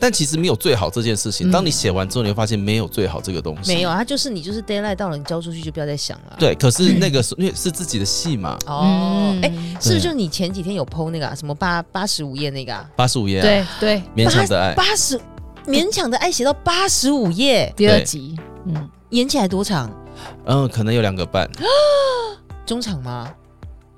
但其实没有最好这件事情。嗯当你写完之后，你会发现没有最好这个东西。没有，它就是你就是 d a y l i g h t 到了，你交出去就不要再想了。对，可是那个是因为是自己的戏嘛，哦，嗯哎、是不是就你前几天有 PO 那个、啊、什么八八十五页那个啊？八十五页、啊，对对，勉强的爱，八十勉强的爱写到八十五页，第二集，嗯，演起来多长？嗯，可能有两个半，中场吗？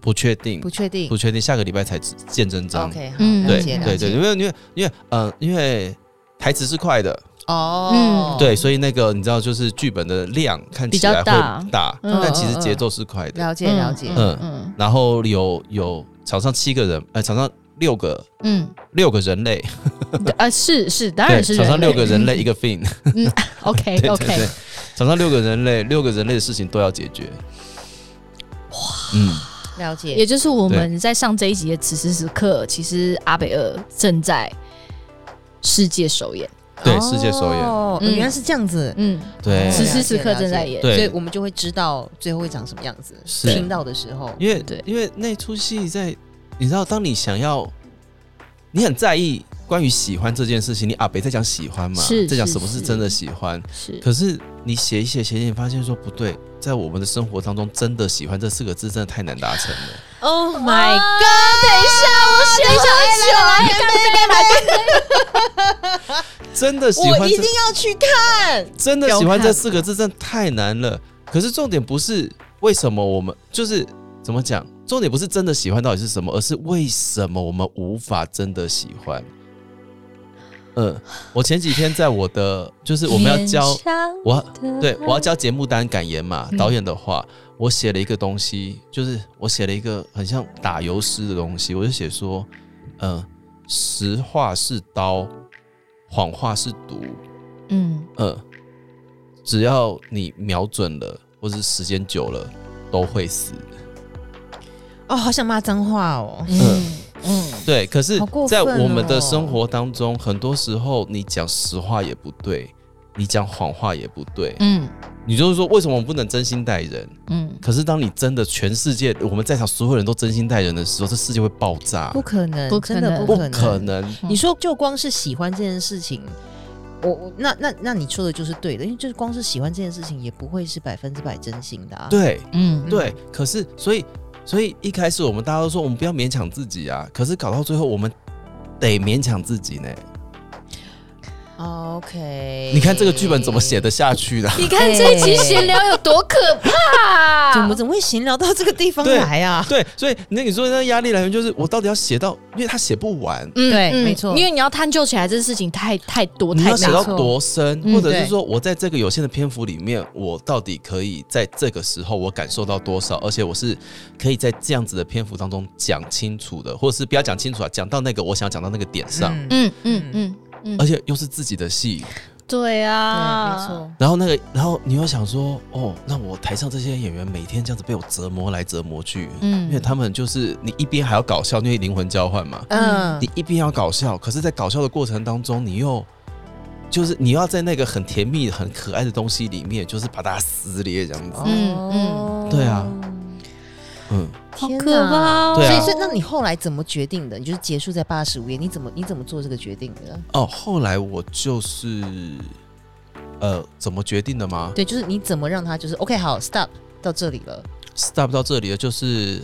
不确定不，确定。不。确定，下个礼拜才见真章。OK，好，嗯。对了解了解。对对，因为因为因为呃，因为台词是快的，哦，嗯。对，所以那个你知道，就是剧本的量看比起来会较大。大，嗯但其实节奏是快的。了解了解。嗯。嗯。然后有有场上七个人，呃，场上六个嗯。六个人类，嗯，啊是是，当，然是场上六个人类一个 对对 OK，对，场上六个人类，六个人类的事情都要解决。哇，嗯，了解。也就是我们在上这一集的此时此刻，其实阿北二正在世界首演，对，世界首演，哦，嗯。原来是这样子。嗯，对，此时此刻正在演，所以我们就会知道最后会长什么样子。是。听到的时候，因为对。因为那出戏在，你知道，当你想要，你很在意关于喜欢这件事情，你阿北在讲喜欢嘛，是是在讲什么是是真的喜欢。是。可是你写一写写一写，你发现说不对，在我们的生活当中，真的喜欢这四个字真的太难达成了。Oh my god！等一下，我等一下，来来干杯，来真的喜欢我一定，要去看。真的喜欢这四个字，真的太难了。可是重点不是为什么我们就是怎么讲，重点不是真的喜欢到底是什么，而是为什么我们无法真的喜欢。嗯，我前几天在我的就是我们要交我要对我要交节目单感言嘛，嗯导演的话，我写了一个东西，就是我写了一个很像打油诗的东西，我就写说，嗯、实话是刀，谎话是毒。嗯，嗯，只要你瞄准了，或是时间久了，都会死。哦，好想骂脏话哦。嗯嗯，对，可是，在我们的哦生活当中，很多时候你讲实话也不对，你讲谎话也不对。嗯你就是说，为什么我们不能真心待人？嗯，可是当你真的全世界我们在场所有人都真心待人的时候，这世界会爆炸不。可能，不可真的能不可能，可能，嗯你说就光是喜欢这件事情，我我那那那你说的就是对的，因为就是光是喜欢这件事情，也不会是百分之百真心的啊。，对嗯对。可是，所以，所以一开始我们大家都说我们不要勉强自己啊，可是搞到最后，我们得勉强自己呢。OK，你看这个剧本怎么写得下去的？你看这一集闲聊有多可怕？怎么怎么会闲聊到这个地方对来啊？对，所以那你说那压力来源就是我到底要写到，因为他写不完，嗯对没错。因为你要探究起来，这事情太太多你太大要写到多深，或者是说我在这个有限的篇幅里面，我到底可以在这个时候我感受到多少，而且我是可以在这样子的篇幅当中讲清楚的，或者是不要讲清楚啊，讲到那个我想讲到那个点上，嗯，嗯嗯而且又是自己的戏，对对，啊，没错。然后那个，然后你又想说，哦，那我台上这些演员每天这样子被我折磨来折磨去，嗯。因为他们就是你一边还要搞笑，因为灵魂交换嘛，嗯。你一边要搞笑，可是，在搞笑的过程当中，你又就是你要在那个很甜蜜、很可爱的东西里面，就是把它撕裂这样子。嗯嗯。对啊，嗯，天好可怕哪哦对啊所以，所以那你后来怎么决定的？你就是结束在八十五页，你怎么你怎么做这个决定的？哦，后来我就是呃，怎么决定的吗对，就是你怎么让他就是 OK 好 stop 到这里了。？stop 到这里了，就是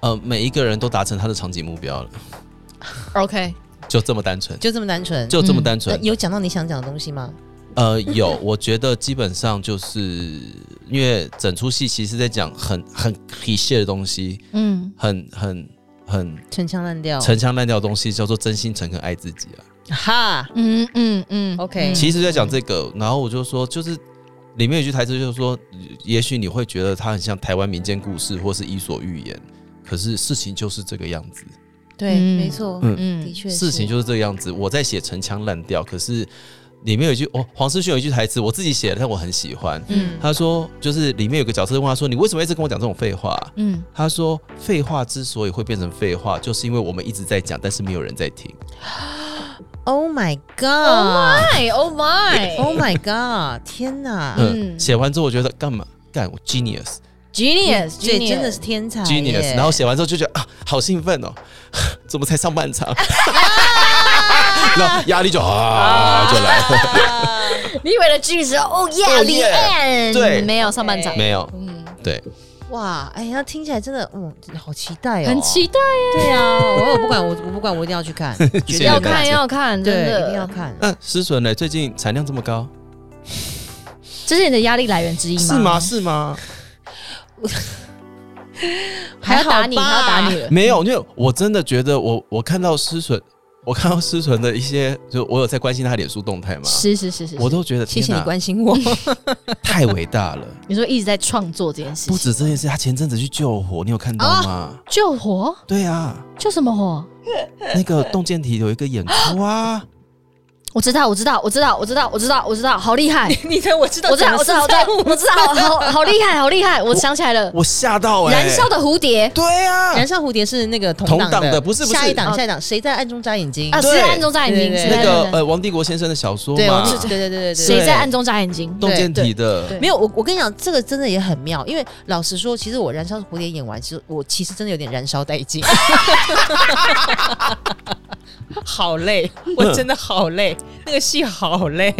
呃，每一个人都达成他的场景目标了，OK，就这么单纯，就这么单纯。就这么嗯单纯那。有讲到你想讲的东西吗？呃，有，我觉得基本上就是因为整出戏其实在讲很很 cliché 的东西，嗯。很很很陈腔滥调。陈腔滥调的东西，叫做真心诚恳爱自己啊。哈，嗯嗯嗯。OK 其实在讲这个，然后我就说，就是里面有句台词，就是说，也许你会觉得它很像台湾民间故事或是伊索寓言，可是事情就是这个样子，对，嗯。没错，嗯。嗯的确事情就是这个样子。我在写陈腔滥调，可是里面有一句哦，黄思勋有一句台词，我自己写的，但我很喜欢。嗯。他说，就是里面有个角色问他说：“你为什么一直跟我讲这种废话？”嗯。他说：“废话之所以会变成废话，就是因为我们一直在讲，但是没有人在听。Oh my Oh God！my Oh my Oh my God！天哪，嗯，嗯。写完之后我觉得干嘛？干我 genius Genius，对，genius 真的是天才 genius，然后写完之后就觉得啊，好兴奋哦，怎么才上半场？然后压力就啊就来了，你以为的句子哦耶 Oh the yeah，end，对没有上半场，没有嗯，对，哇，哎那，听起来真的，嗯，好期待哦，很期待，对啊，我我不管，我我不管，我一定要去看，绝对谢谢大家要看要看，真对，的一定要。看。那诗纯呢？最近产量这么高，这是你的压力来源之一吗？是吗？？是吗？还要打你，还要打你了。没有，因为我真的觉得我我看到诗纯，我看到思纯的一些，就我有在关心他脸书动态嘛，是是是是，我都觉得谢谢你，关心我。太伟大了。你说一直在创作这件事情，不止这件事，他前阵子去救火，你有看到吗？救火，对啊，救什么火？那个洞见体有一个演出啊，我知道，我知道，我知道，我知道，我知道，我知道，好厉害！你的我知道我知道，我知道，我知道，好好厉害，好厉害！我想起来了，我吓到哎、燃烧的蝴蝶。对啊，燃烧蝴蝶是那个同档的不是不是。下一档哦。下一档，谁在暗中眨眼睛？啊，谁在暗中眨眼睛，那个呃王帝国先生的小说对对对对对。谁在暗中眨眼睛？洞见体的，没有，我我跟你讲，这个真的也很妙，因为老实说，其实我燃烧蝴蝶演完，其实我其实真的有点燃烧殆尽，好累，我真的好累，那个戏好累，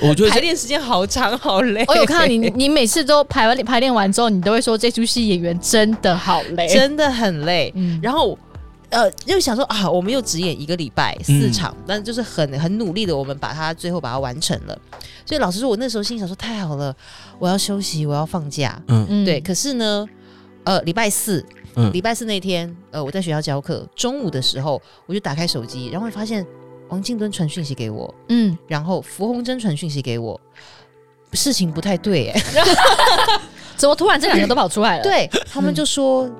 我觉得排练时间好长，好累。我有看到你，你每次都排完排练完之后，你都会说这出戏演员真的好累，真的很累。嗯然后呃，又想说啊，我们又只演一个礼拜四嗯场，但就是很很努力的，我们把它最后把它完成了。所以老实说，我那时候心想说，太好了，我要休息，我要放假。嗯嗯对，可是呢，呃，礼拜四，嗯礼拜四那天，呃，我在学校教课，中午的时候我就打开手机，然后发现王静敦传讯息给我，嗯，然后符红珍传讯息给我。事情不太对哎、怎么突然这两个都跑出来了？，对他们就说，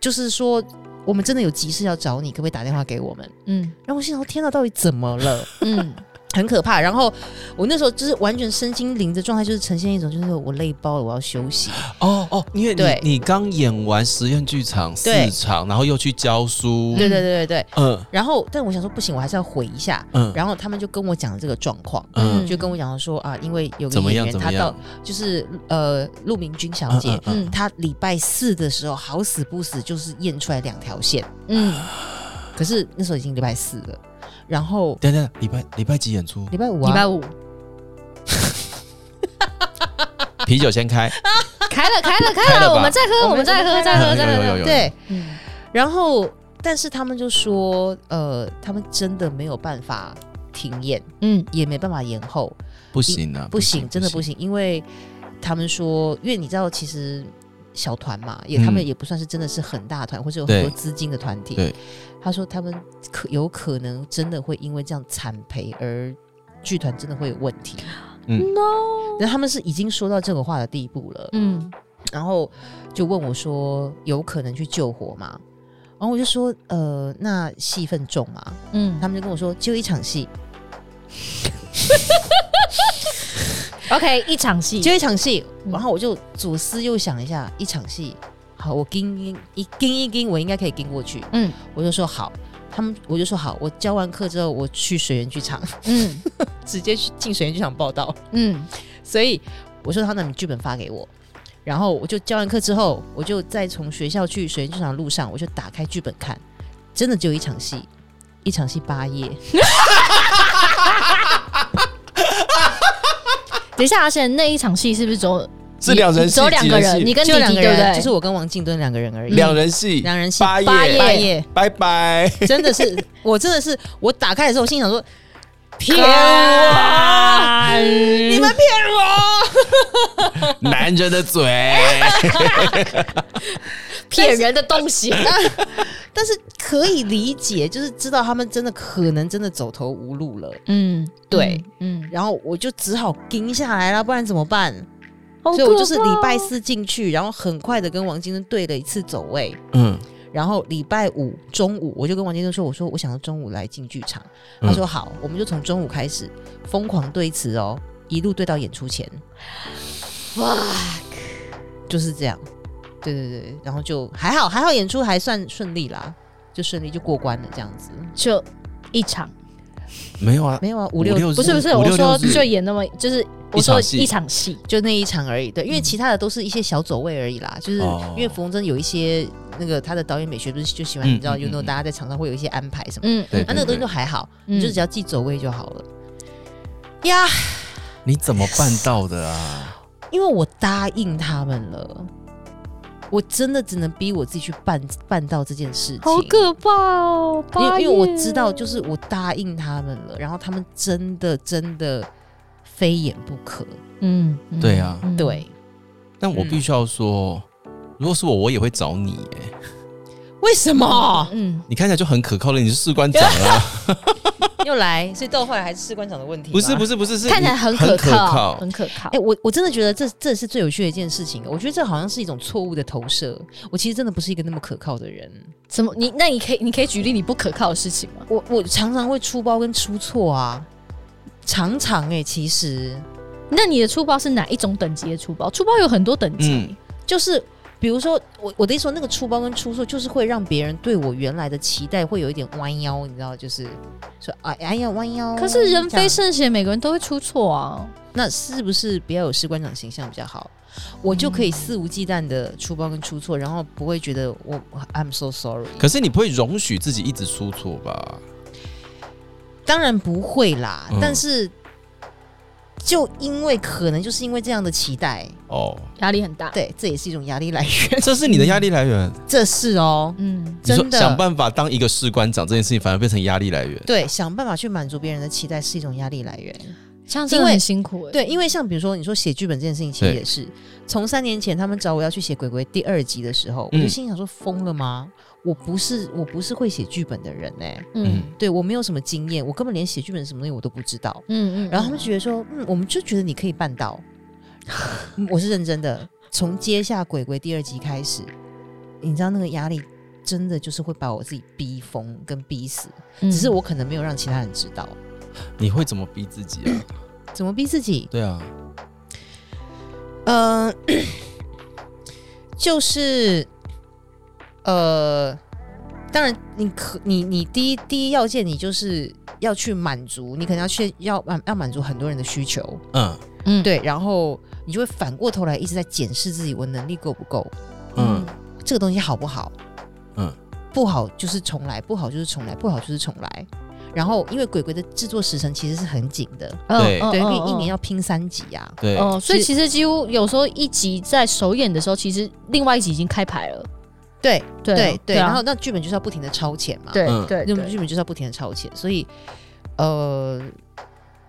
就是说我们真的有急事要找你，可不可以打电话给我们？嗯然后我心想，天哪，到底怎么了？嗯，很可怕。然后我那时候就是完全身心灵的状态，就是呈现一种就是我累爆了，我要休息。哦哦，因为对。你你刚演完实验剧场对。四场，然后又去教书，对对对对对。嗯。然后，但我想说不行，我还是要回一下。嗯。然后他们就跟我讲了这个状况，嗯。就跟我讲说啊，因为有个怎么演样怎么样？员他到就是呃陆明君小姐，嗯。她礼拜四的时候好死不死就是验出来两条线，嗯，可是那时候已经礼拜四了，然后等等，礼拜礼拜几演出？礼拜五啊，礼拜五。啤酒先开，开了，开了，开了我们再喝，我们再喝，再喝，再喝。有有有对，嗯。然后但是他们就说呃，他们真的没有办法停演，嗯。也没办法延后，不行啊，不行，真的不。行，因为他们说，因为你知道，其实小团嘛，也嗯他们也不算是真的是很大团，或者有很多资金的团体。对，他说他们可有可能真的会因为这样惨赔，而剧团真的会有问题。嗯，no，然后他们是已经说到这个话的地步了，嗯。然后就问我说，有可能去救火吗？然后我就说，呃，那戏份重吗？嗯。他们就跟我说，就一场戏，，OK，一场戏，就一场戏，嗯然后我就左思右想一下，一场戏，好，我跟一一跟一跟，我应该可以跟过去。嗯我就说好，他们我就说好，我教完课之后，我去水源剧场，嗯 直接去进水源剧场报道。嗯所以我说他，那你剧本发给我。然后我就教完课之后，我就再从学校去水源剧场的路上，我就打开剧本看，真的只有一场戏，一场戏八页。等一下，阿贤那一场戏是不是只有是两人戏只有两个人，你跟弟就两个人，弟对不对？就是我跟王静敦两个人而已。两人戏，两人戏八夜，八夜，拜拜。真的是，我真的是，我打开的时候，我心想说，骗我，你们骗我，男人的嘴，骗人的东西。但是可以理解，就是知道他们真的可能真的走投无路了，嗯，对，嗯，然后我就只好盯下来了，不然怎么办？好所以我就是礼拜四进去，然后很快的跟王金生对了一次走位，嗯，然后礼拜五中午我就跟王金敦说，我说我想要中午来进剧场，嗯。他说好，我们就从中午开始疯狂对词哦，一路对到演出前，哇，就是这样。对对对，然后就还好，还好演出还算顺利啦，就顺利就过关了这样子。就一场，没有啊，没有啊，五六六不是不是，我说就演那么，就是我说一场戏。就那一场而已。对，因为其他的都是一些小走位而已啦。就是哦。因为冯真有一些那个他的导演美学不是就喜欢嗯你知道，嗯有那种嗯大家在场上会有一些安排什么，嗯，对啊，那个东西都还好，嗯你就只要记走位就好了。呀，你怎么办到的啊？因为我答应他们了。我真的只能逼我自己去办办到这件事情，好可怕哦！因为因为我知道，就是我答应他们了，然后他们真的真的非演不可。嗯，嗯对啊嗯对，但我必须要说，如果是我，我也会找你。哎，为什么嗯，你看起来就很可靠的，你是士官长啊？又来？所以到后来还是士官长的问题？不是不是不是，是看起来很很可靠，很可靠哎、。我我真的觉得这这是最有趣的一件事情。我觉得这好像是一种错误的投射。我其实真的不是一个那么可靠的人。怎么？你那你可以你可以举例你不可靠的事情吗？我我常常会出包跟出错啊，常常哎、其实那你的出包是哪一种等级的出包？出包有很多等级嗯，就是比如说我我的意思说，那个出包跟出错，就是会让别人对我原来的期待会有一点弯腰，你知道，就是说哎哎呀弯腰。可是人非圣贤，每个人都会出错啊。那是不是比较有士官长形象比较好？我就可以肆无忌惮的出包跟出错，然后不会觉得我 I'm so sorry。可是你不会容许自己一直出错吧？当然不会啦，嗯但是就因为可能就是因为这样的期待，哦，压力很大。对，这也是一种压力来源。这是你的压力来源。这是哦，嗯，你说真的想办法当一个士官长这件事情，反而变成压力来源。对，想办法去满足别人的期待是一种压力来源。像真的很辛苦哎。对，因为像比如说你说写剧本这件事情，其实对也是从三年前他们找我要去写《鬼鬼》第二集的时候，我就嗯心想说疯了吗？我不是我不是会写剧本的人呢、嗯对我没有什么经验，我根本连写剧本什么东西我都不知道。嗯嗯，然后他们就觉得说，嗯，我们就觉得你可以办到。嗯 我是认真的，从接下《鬼鬼》第二集开始，你知道那个压力真的就是会把我自己逼疯跟逼死，嗯只是我可能没有让其他人知道。你会怎么逼自己啊？怎么逼自己？对啊，呃，就是呃，当然你可你你第一第一要件，你就是要去满足，你可能要去要满要满足很多人的需求，嗯。嗯。对，然后你就会反过头来一直在检视自己，我能力够不够，嗯。这个东西好不好？嗯，不好就是重来，不好就是重来，不好就是重来。然后，因为鬼鬼的制作时程其实是很紧的，对。对，因为嗯。一年要拼三集啊。对，哦，所以其其实几乎有时候一集在首演的时候，其实另外一集已经开牌了。对对对对，啊。然后那剧本就是要不停的超前嘛，对嗯。对那么剧本就是要不停的超前，所以呃，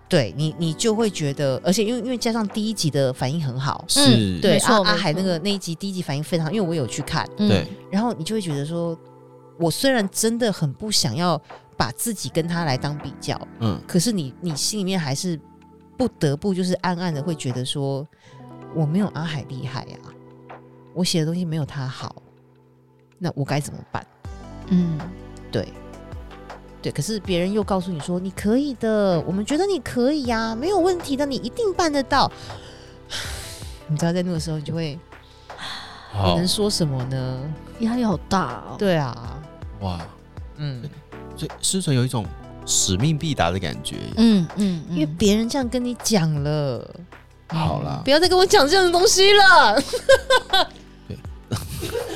对你你就会觉得，而且因为因为加上第一集的反应很好，是，对没错没阿阿海那个那一集第一集反应非常，因为我有去看，嗯。对，然后你就会觉得说，我虽然真的很不想要把自己跟他来当比较，嗯。可是你你心里面还是不得不就是暗暗的会觉得说，我没有阿海厉害呀、我写的东西没有他好，那我该怎么办？嗯，对，对，可是别人又告诉你说你可以的，我们觉得你可以呀、没有问题的，你一定办得到。你知道，在那个时候，你就会你能说什么呢？压力好大哦。对啊，哇，嗯，所以师存有一种使命必达的感觉。嗯嗯，因为别人这样跟你讲了，好啦不，要再跟我讲这样的东西了。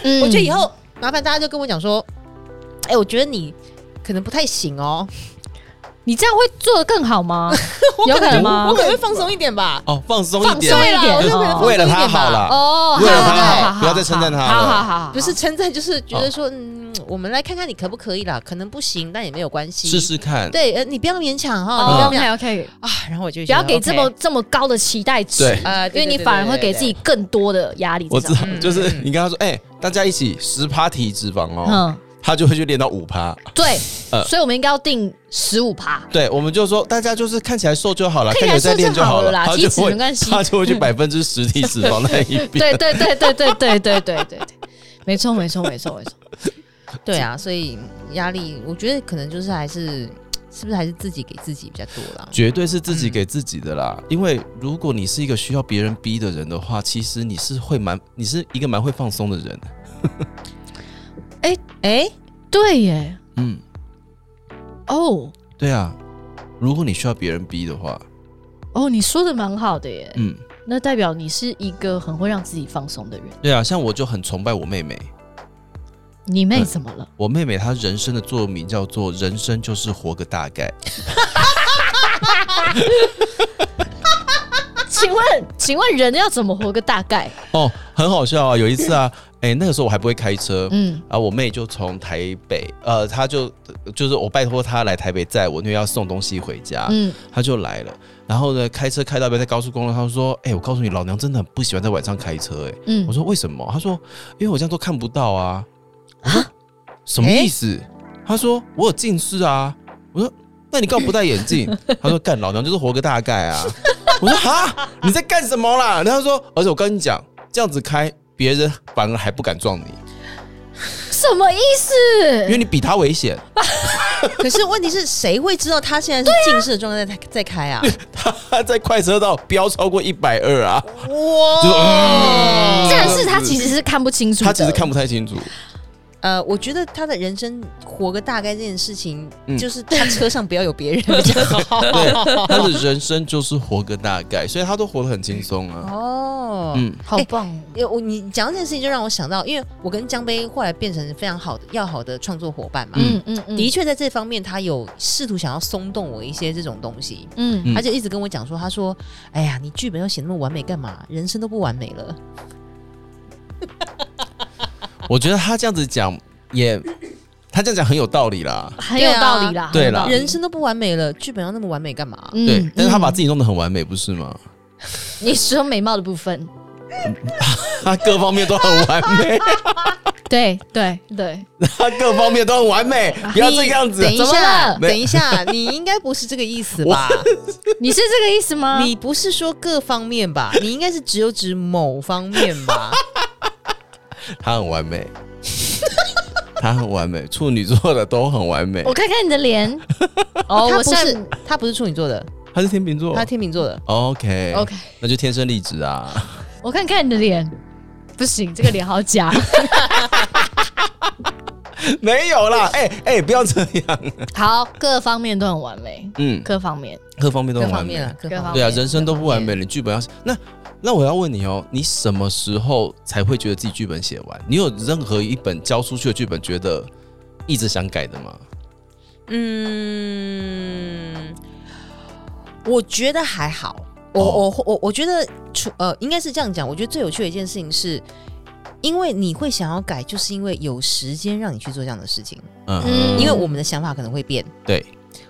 对我觉得以后麻烦大家就跟我讲说，哎、我觉得你可能不太行哦，你这样会做的更好吗？有可能吗？我？可能会放松一点吧。哦，放松一放点松，一点。我就可能放松为了他好了哦，为了他好好不要再称赞他了。好好好好，不是称赞，就是觉得说，嗯，我们来看看你可不可以啦，可能不行，但也没有关系，试试看。对，呃，你不要勉强哈，哦你不要勉强。OK OK，啊。然后我就不要给这么这么高的期待值，对。呃，因为你反而会给自己更多的压力。我知道嗯，就是嗯。你跟他说，哎，大家一起十趴体脂肪哦，嗯，他就会去练到五趴。对，呃所以我们应该要定十五趴。对，我们就说大家就是看起来瘦就好了，看起来看起来在练瘦就好好了啦体他就会脂没关系 他就会去百分之十体脂肪那一边。对对对对对对对对对对，没错没错没错没错。对啊，所以压力，我觉得可能就是还是是不是还是自己给自己比较多啦。绝对是自己给自己的啦，因为如果你是一个需要别人逼的人的话，其实你是会蛮，你是一个蛮会放松的人。哎，对耶，嗯，哦。对啊，如果你需要别人逼的话，哦，你说的蛮好的耶，嗯，那代表你是一个很会让自己放松的人。对啊，像我就很崇拜我妹妹，你妹怎么了？我妹妹她人生的座右铭叫做“人生就是活个大概 请问，请问人要怎么活个大概？”。哦，很好笑啊！有一次啊，哎、那个时候我还不会开车，嗯啊，我妹就从台北，呃，她就就是我拜托她来台北载我，因为要送东西回家，嗯，她就来了。然后呢，开车开到一半，在高速公路，她说：“哎、我告诉你，老娘真的很不喜欢在晚上开车、哎，嗯我说：“为什么？”她说：“因为我这样都看不到啊。”我说：“什么意思？”他说：“我有近视啊。”我说：“那你干嘛不戴眼镜？” 他说：“干老娘就是活个大概啊。”我说：“哈，你在干什么啦？”然后他说：“而且我跟你讲，这样子开，别人反而还不敢撞你。”什么意思？因为你比他危险。可是问题是谁会知道他现在是近视的状态在在开啊？他在快车道飙超过一百二啊，哇就是、嗯但是他其实是看不清楚，他其实看不太清楚。呃，我觉得他的人生活个大概这件事情，嗯就是他车上不要有别人比较好。对，他的人生就是活个大概，所以他都活得很轻松啊。哦，嗯，好棒哦。因为我你讲到这件事情，就让我想到，因为我跟江杯后来变成非常好的要好的创作伙伴嘛。嗯嗯嗯，的确，在这方面，他有试图想要松动我一些这种东西，嗯嗯他就一直跟我讲说：“他说，哎呀，你剧本要写那么完美干嘛？人生都不完美了。我觉得他这样子讲也，他这样讲很有道理啦。很有道理啦，对啦很有道理人生都不完美了，剧本要那么完美干嘛？嗯对，但是他把嗯自己弄得很完美，不是吗？你说美貌的部分，他各方面都很完美，对 对对，他各方面都很完美，不要这个样子等。一怎么下，了等一下，你应该不是这个意思吧？你是这个意思吗？你不是说各方面吧？你应该是只有指某方面吧？他很完美，他很完美，处女座的都很完美我。看看你的脸。哦，我是他不是处女座的，他是天秤座他天秤座的。，OK OK，那就天生丽质啊。我看看你的脸。不行，这个脸好假。没有啦，哎、哎、不要这样。好，各方面都很完美，嗯，各方面。各方面都很完美。对啊，人生都不完美，你剧本要那那我要问你哦，你什么时候才会觉得自己剧本写完？你有任何一本交出去的剧本觉得一直想改的吗？嗯，我觉得还好。我哦我我我觉得，除呃，应该是这样讲。我觉得最有趣的一件事情是，因为你会想要改，就是因为有时间让你去做这样的事情。嗯嗯因为我们的想法可能会变，对，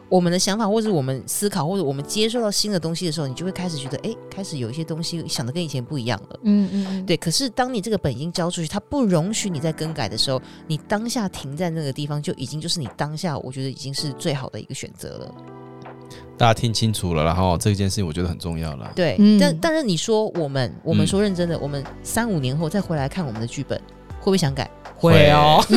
我们的想法，或者我们思考，或者我们接受到新的东西的时候，你就会开始觉得，哎，开始有一些东西想的跟以前不一样了。嗯嗯嗯，对，可是当你这个本已经交出去，它不容许你再更改的时候，你当下停在那个地方，就已经就是你当下，我觉得已经是最好的一个选择了。大家听清楚了，然后这件事情我觉得很重要了。对，嗯但但是你说我们，我们嗯说认真的，我们三五年后再回来看我们的剧本，会不会想改？会。哦，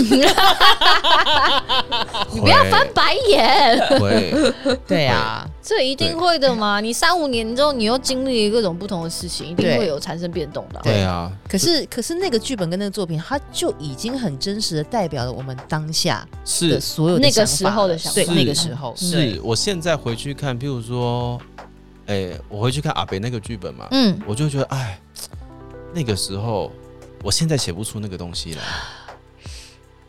你不要翻白眼，会，对啊，这一定会的嘛。你三五年之后，你又经历各种不同的事情，一定对会有产生变动的。啊。对啊，可是可是那个剧本跟那个作品，它就已经很真实的代表了我们当下是。所有的那个时候的，想法。那个时候。是，我现在回去看，譬如说，哎、我回去看阿北那个剧本嘛，嗯，我就会觉得，哎，那个时候，我现在写不出那个东西来。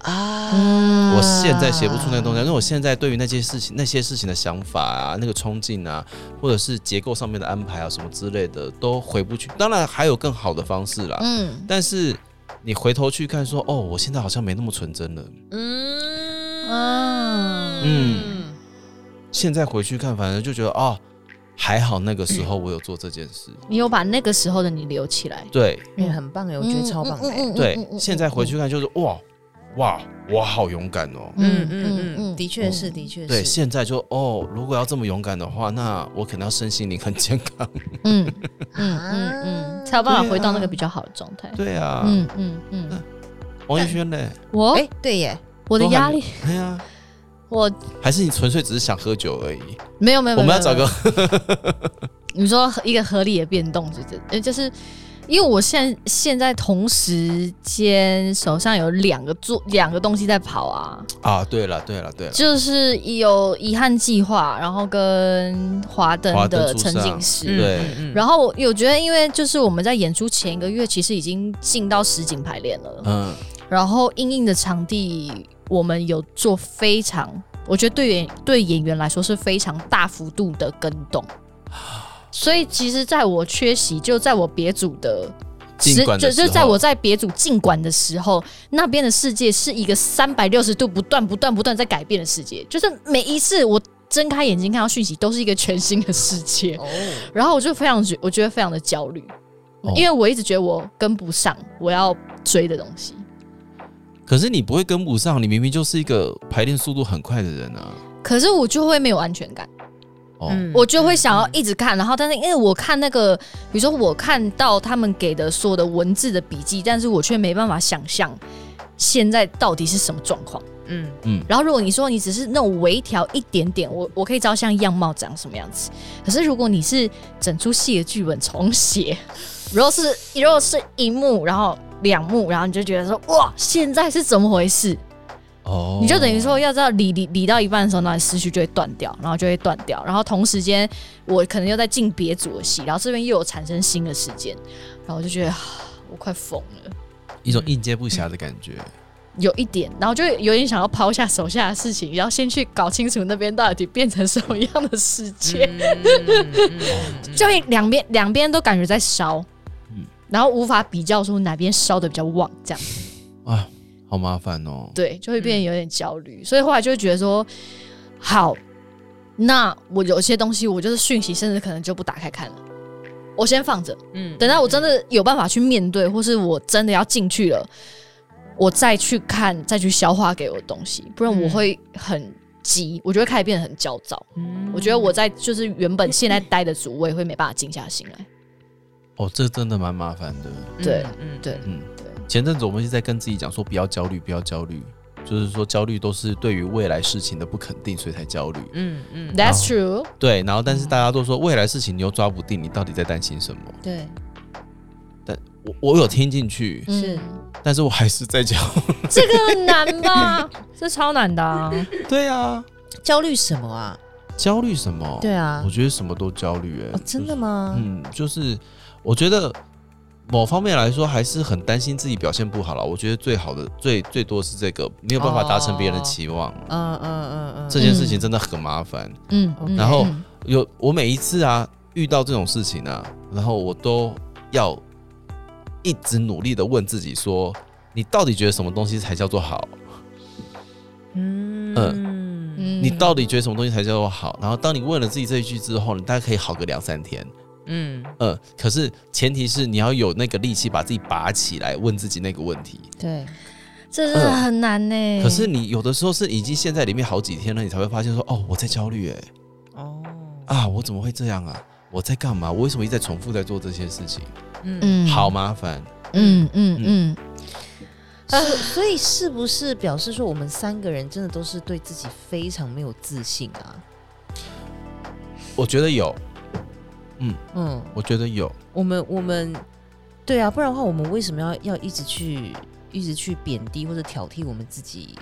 啊嗯我现在写不出那个东西，因为我现在对于那些事情、那些事情的想法啊、那个冲劲啊，或者是结构上面的安排啊什么之类的，都回不去。当然还有更好的方式啦，嗯，但是你回头去看说，哦，我现在好像没那么纯真了。嗯啊嗯现在回去看，反正就觉得，哦，还好那个时候我有做这件事。你有把那个时候的你留起来，对。哎，很棒哎，我觉得超棒的。哎。嗯对，现在回去看就是，哇哇，我好勇敢哦。嗯嗯嗯，的确是，的确是。对，是。现在就哦，如果要这么勇敢的话，那我可能要身心灵很健康。嗯嗯嗯 嗯，才有办法回到那个比较好的状态。对啊，嗯嗯嗯，王一轩嘞，我？哎，对耶，我的压力，哎呀，我还是你纯粹只是想喝酒而已。没有没有，我们要找个 你说一个合理的变动，就是呃，就是因为我现在现在同时间手上有两个做两个东西在跑啊，啊，对了对了对了，就是有遗憾计划，然后跟华灯的沉浸式。对。然后我有觉得，因为就是我们在演出前一个月，其实已经进到实景排练了，嗯，然后硬硬的场地，我们有做非常，我觉得对演对演员来说是非常大幅度的跟动。所以其实，在我缺席，就在我别组的尽管的时就就在我在别组进馆的时候，那边的世界是一个三百六十度不断、不断、不断在改变的世界，就是每一次我睁开眼睛看到讯息，都是一个全新的世界。哦，然后我就非常觉，我觉得非常的焦虑，哦因为我一直觉得我跟不上我要追的东西。可是你不会跟不上，你明明就是一个排练速度很快的人啊。可是我就会没有安全感，哦，嗯我就会想要一直看，然后但是因为我看那个，比如说我看到他们给的所有的文字的笔记，但是我却没办法想象现在到底是什么状况。嗯嗯然后如果你说你只是那种微调一点点，我我可以知道像样貌长什么样子。可是如果你是整出戏的剧本重写，如果是如果是一幕，然后两幕，然后你就觉得说哇，现在是怎么回事？哦，你就等于说要知道理理理到一半的时候，那思绪就会断掉，然后就会断掉，然后同时间我可能又在进别组的戏，然后这边又有产生新的时间，然后我就觉得啊我快疯了。一种应接不暇的感觉。有一点，然后就有点想要抛下手下的事情，然后先去搞清楚那边到底变成什么样的世界，嗯就会两边两边都感觉在烧，嗯然后无法比较出哪边烧的比较旺，这样。啊，好麻烦哦。对，就会变得有点焦虑，所以后来就会觉得说，好，那我有些东西我就是讯息，甚至可能就不打开看了，我先放着，嗯。等到我真的有办法去面对，或是我真的要进去了，我再去看，再去消化给我的东西，不然我会很急，我就会开始变得很焦躁。嗯。我觉得我在就是原本现在待的组，我也会没办法静下心来。哦，这真的蛮麻烦的。对嗯对嗯，对，前阵子我们一直在跟自己讲说不要焦虑，不要焦虑。就是说焦虑都是对于未来事情的不肯定，所以才焦虑。嗯嗯，That's true。对，然后但是大家都说未来事情你又抓不定，你到底在担心什么？对，但我我有听进去，是嗯，但是我还是在焦。这个很难吧？这超难的啊！对啊，焦虑什么啊？焦虑什么？对啊我，觉得什么都焦虑、哎、哦，真的吗？嗯，就是我觉得某方面来说，还是很担心自己表现不好了。我觉得最好的、最最多是这个没有办法达成别人的期望，嗯嗯嗯嗯，这件事情真的很麻烦。嗯，嗯然后嗯有我每一次啊遇到这种事情啊，然后我都要一直努力的问自己说：你到底觉得什么东西才叫做好？嗯嗯嗯你到底觉得什么东西才叫做好？然后当你问了自己这一句之后，你大概可以好个两三天。嗯，呃，可是前提是你要有那个力气把自己拔起来，问自己那个问题。对，这真的很难呢。可是你有的时候是已经陷在里面好几天了，你才会发现说，哦，我在焦虑，哎，哦，啊，我怎么会这样啊？我在干嘛？我为什么一直在重复在做这些事情？嗯，嗯好麻烦。嗯嗯嗯，所所以是不是表示说我们三个人真的都是对自己非常没有自信啊？我觉得有，嗯，我觉得有。我们我们对啊，不然的话，我们为什么要要一直去一直去贬低或者挑剔我们自己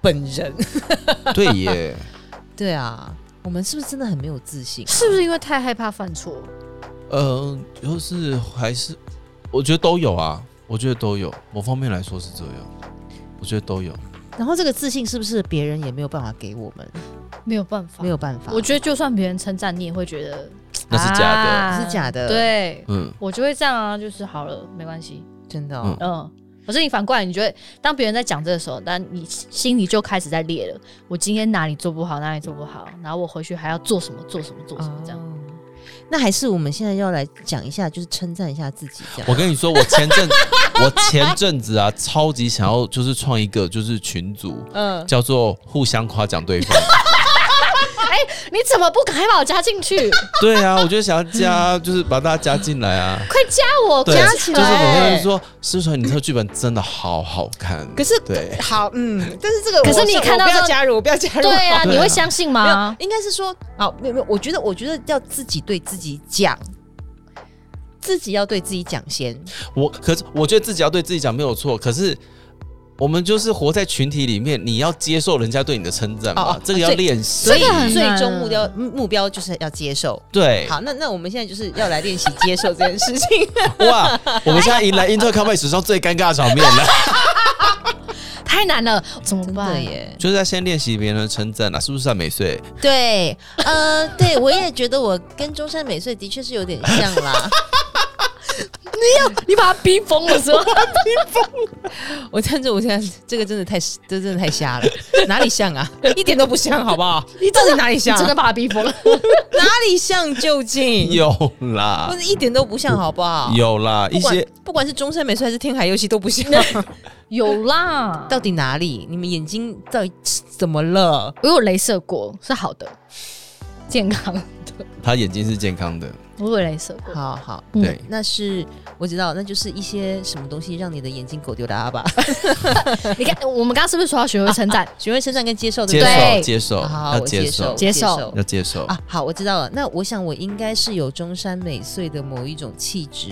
本人？对耶，对啊，我们是不是真的很没有自信、啊？是不是因为太害怕犯错？呃，就是还是，我觉得都有啊，我觉得都有。某方面来说是这样，我觉得都有。然后这个自信是不是别人也没有办法给我们？没有办法，没有办法，我觉得就算别人称赞你，也会觉得那是假的。啊是假的对，嗯，我就会这样啊，就是好了，没关系。真的、哦。嗯，可是你反过来，你觉得当别人在讲这个时候，那你心里就开始在裂了，我今天哪里做不好，哪里做不好，然后我回去还要做什么，做什么，做什么，这样。哦那还是我们现在要来讲一下，就是称赞一下自己，这样。我跟你说，我前阵 我前阵子啊，超级想要就是创一个就是群组，嗯，叫做互相夸奖对方。你怎么不赶快把我加进去？对啊，我就想要加，就是把大家加进来啊。快加我，加起来就是说，思纯，你这个剧本真的好好看。可是对，好，嗯，但是这个可是你我我不看到不要加入，我不要加入。对啊，你会相信吗？，应该是说，好，没有没有，我觉得，我觉得要自己对自己讲，自己要对自己讲先。我可是我觉得自己要对自己讲没有错，可是。我们就是活在群体里面，你要接受人家对你的称赞嘛，这个要练习。所以最难终目标目目标就是要接受。对，好，那那我们现在就是要来练习接受这件事情。哇，我们现在迎来 Intercom 史上最尴尬的场面了，太难了，怎么真办？耶，就是要先练习别人的称赞啊，是不是啊？美穗，对，呃，对我也觉得我跟中山美穗的确是有点像啦。你你把他逼疯了是吗？我看着我现在这个真的太这真的太瞎了，哪里像啊？一点都不像，好不好？你到底哪里像？真的把他逼疯了。哪里像？究竟有啦不，是一点都不像，好不好？有啦，一不管些不管是中山美术还是天海佑希都不像，有啦，到底哪里？你们眼睛到底怎么了？我有镭射过，是好的，健康的。他眼睛是健康的，我有镭射过。好好，嗯对，那是我知道，那就是一些什么东西让你的眼睛狗丢的阿吧？你看，我们刚刚是不是说要学会称赞？学会称赞跟接受，接对不对？受接受，好，要我接受，接受要接受。啊，好，我知道了。那我想我应该是有中山美穗的某一种气质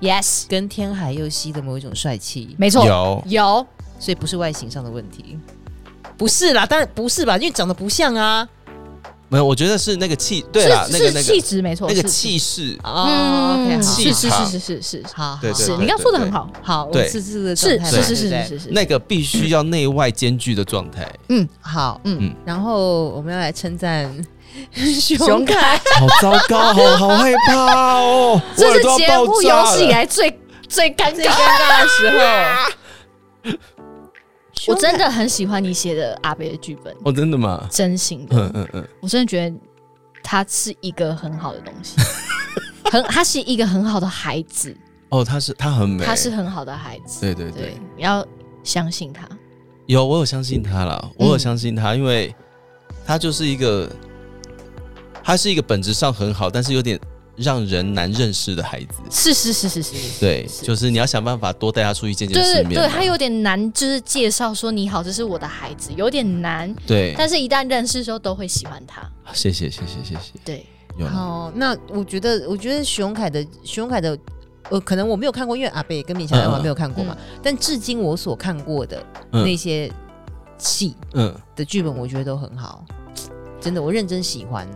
，Yes，跟天海佑希的某一种帅气，没错，有有。所以不是外形上的问题。不是啦，当然不是吧，因为长得不像啊。没有？我觉得是那个气，对啦，是那个那个气质没错，那个气势，哦，气势是是是是是是好，对对对你刚刚说的很好，好，我对。是是是是是是是是，那个必须要内外兼具的状态，嗯好，嗯。嗯然后我们要来称赞 熊熊凯，好糟糕，好好害怕哦！这是节目有史以。来最最尴最尴尬。尬的时候。我真的很喜欢你写的阿北的剧本，哦，真的吗？真心的，嗯嗯嗯，我真的觉得他是一个很好的东西，很他是一个很好的孩子，哦，他是他很美，他是很好的孩子，对对对。对，，你要相信他。有我有相信他啦，我有相信他，因为他就是一个，他是一个本质上很好，但是有点让人难认识的孩子。是是是是是是，对，是就是你要想办法多带他出去见见对对对，世面嘛。他有点难，就是介绍说你好，这是我的孩子，有点难。对，但是，一旦认识的时候，都会喜欢他。谢谢谢谢谢谢。对，有了好，那我觉得，我觉得徐荣凯的徐荣凯的，呃，可能我没有看过，因为阿贝跟米小杨我还没有看过嘛。但至今我所看过的那嗯些戏嗯，的剧本，我觉得都很好，真的，我认真喜欢，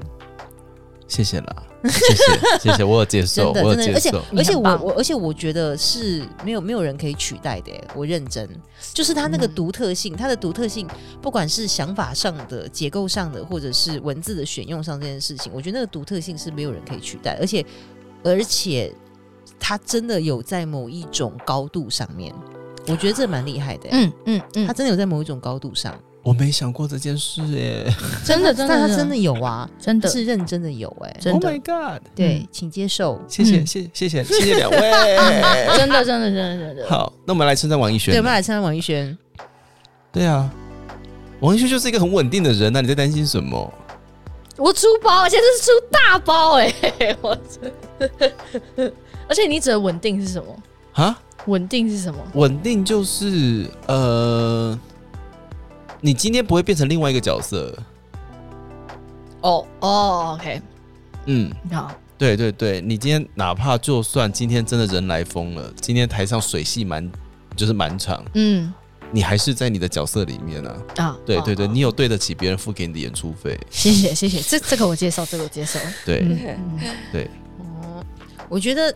谢谢啦，谢谢谢谢，我有接受，真的真的，而且我有接受。而且我我而且我觉得是没有没有人可以取代的，我认真，就是他那个嗯。独特性，他的独特性，不管是想法上的、结构上的，或者是文字的选用上这件事情，我觉得那个独特性是没有人可以取代，而且而且他真的有在某一种高度上面，我觉得这蛮厉害的耶，嗯嗯嗯。他，真的有在某一种高度上，我没想过这件事哎 真的真的但他真的有啊，真的是认真的有哎，真，Oh 的 my god！对嗯，请接受。谢谢嗯谢谢谢谢谢两位。真的真的真的真的。好，那我们来称赞王一轩对，我。们来称赞王一轩。对啊，王一轩就是一个很稳定的人，那你在担心什么？我出包，而且是出大包哎、我真而且你指的稳定是什么？啊？稳定是什么？稳定就是呃，你今天不会变成另外一个角色。哦哦，OK，嗯，好，对对对，你今天哪怕就算今天真的人来疯了，今天台上水戏满就是满场，嗯你还是在你的角色里面啊。啊，对对对，哦你有对得起别人付给你的演出费。谢谢谢谢，这这个我接受，这个我接受。对、对，哦，我觉得，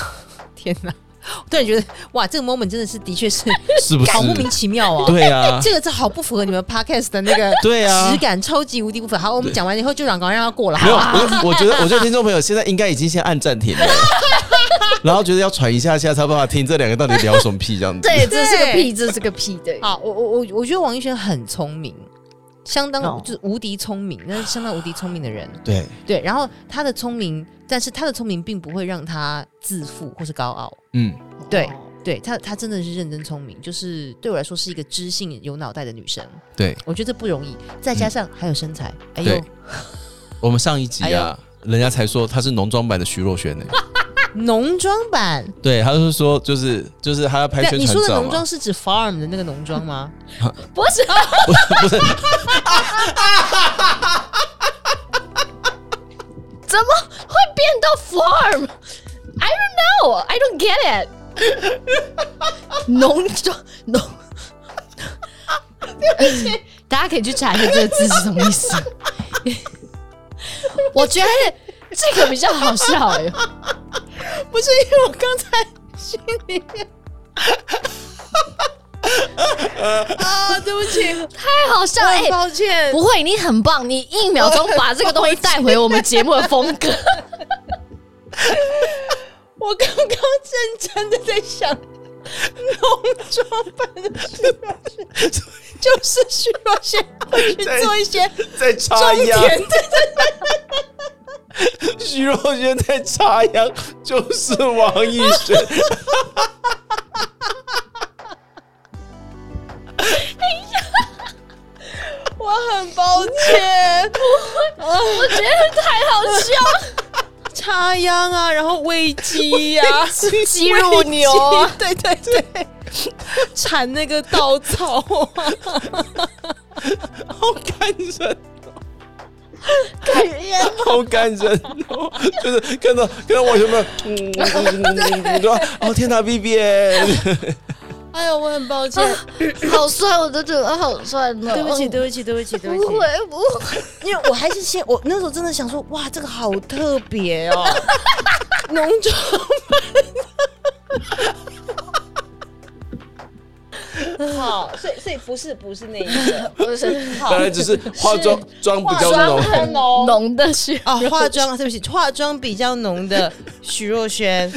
天哪！我突然觉得，哇，这个 moment 真的是，的确是 是不是好？莫名其妙哦。对啊，这个这好不符合你们 podcast 的那个 对啊质。感，超级无敌不符合。好，我们讲完以后就让赶快让他过了，没有，我我觉得，我觉得听众朋友现在应该已经先按暂停了，然后觉得要喘一下下才有办法听这两个到底聊什么屁这样子。对，这是个屁，这是个屁，对。好，我我我我觉得王一轩很聪明，相当哦就是无敌聪明，那是相当无敌聪明的人。对对，然后他的聪明，但是他的聪明并不会让他自负或是高傲。嗯，对哦对他，他真的是认真聪明，就是对我来说是一个知性有脑袋的女生。对，我觉得这不容易，再加上还有身材，哎呦，我们上一集哎啊，人家才说她是浓妆版的徐若瑄呢。浓妆版。对，他是说，就是就是他要拍，你宣传照说的浓妆。是指 farm 的那个浓妆吗？不是，不是，怎么会变到 farm？I don't know, I don't get it 浓妆浓，大家可以去查一下这个字是什么意思。我觉得这个比较好笑哎、不是，因为我刚才心里面。啊，对不起，太好笑了抱歉。不会，你很棒，你一秒钟把这个东西带回我们节目的风格。我刚刚认真的在想，浓妆版的徐若瑄，就是徐若瑄会去做一些再插中秧，甜的。徐若瑄在插秧，就是王艺轩。我很抱歉，我觉得太好笑，插秧啊，然后喂鸡呀、啊，鸡肉牛啊，对对对，铲那个稻草啊，好感人，感人。好感人哦！就是看到看到我有没有，嗯，嗯嗯嗯说哦天哪，B B，哎呀，我很抱歉，好帅，我都觉得好帅呢。对不起，对不起，对不起，对不起，不会不会，因为我还是先，我那时候真的想说，哇，这个好特别哦，浓妆。好，所以所以不是不是那一个。不是。当然只是化妆妆比较浓，很浓。浓的是啊，化妆对不起，化妆比较浓的 徐若瑄。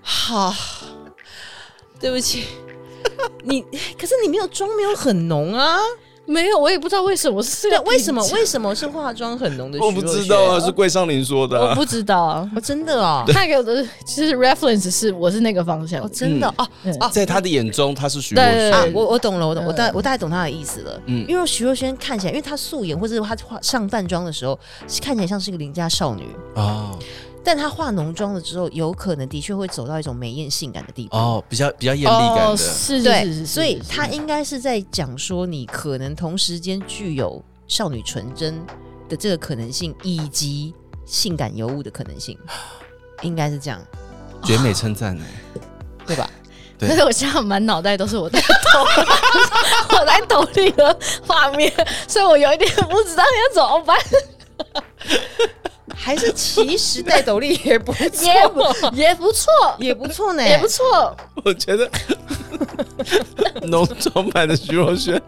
好，对不起，你可是你没有妆没有很浓啊，没有，我也不知道为什么是对，为什么为什么是化妆很浓的？我不知道啊，是桂尚林说的、啊。我不知道啊。哦，真的啊，他给我的其实 reference 是我是那个方向哦，，真的哦对哦。在他的眼中，他是徐若瑄。啊，我我懂了，我懂，我大嗯我大概懂他的意思了。嗯因为徐若瑄看起来，因为她素颜或者是她化上淡妆的时候，是看起来像是一个邻家少女，哦但她化浓妆了之后，有可能的确会走到一种美艳性感的地步。哦，比较比较艳丽感哦，的。是是对，是是，所以是她应该是在讲说，你可能同时间具有少女纯真的这个可能性，以及性感尤物的可能性，应该是这样，绝美称赞呢。对吧？对但是我现在满脑袋都是我在抖，我在抖里的画面，所以我有一点不知道要怎么办。还是其实戴斗笠也不也错，不 也不错，也不错呢，也不错。我觉得 浓妆版的徐若瑄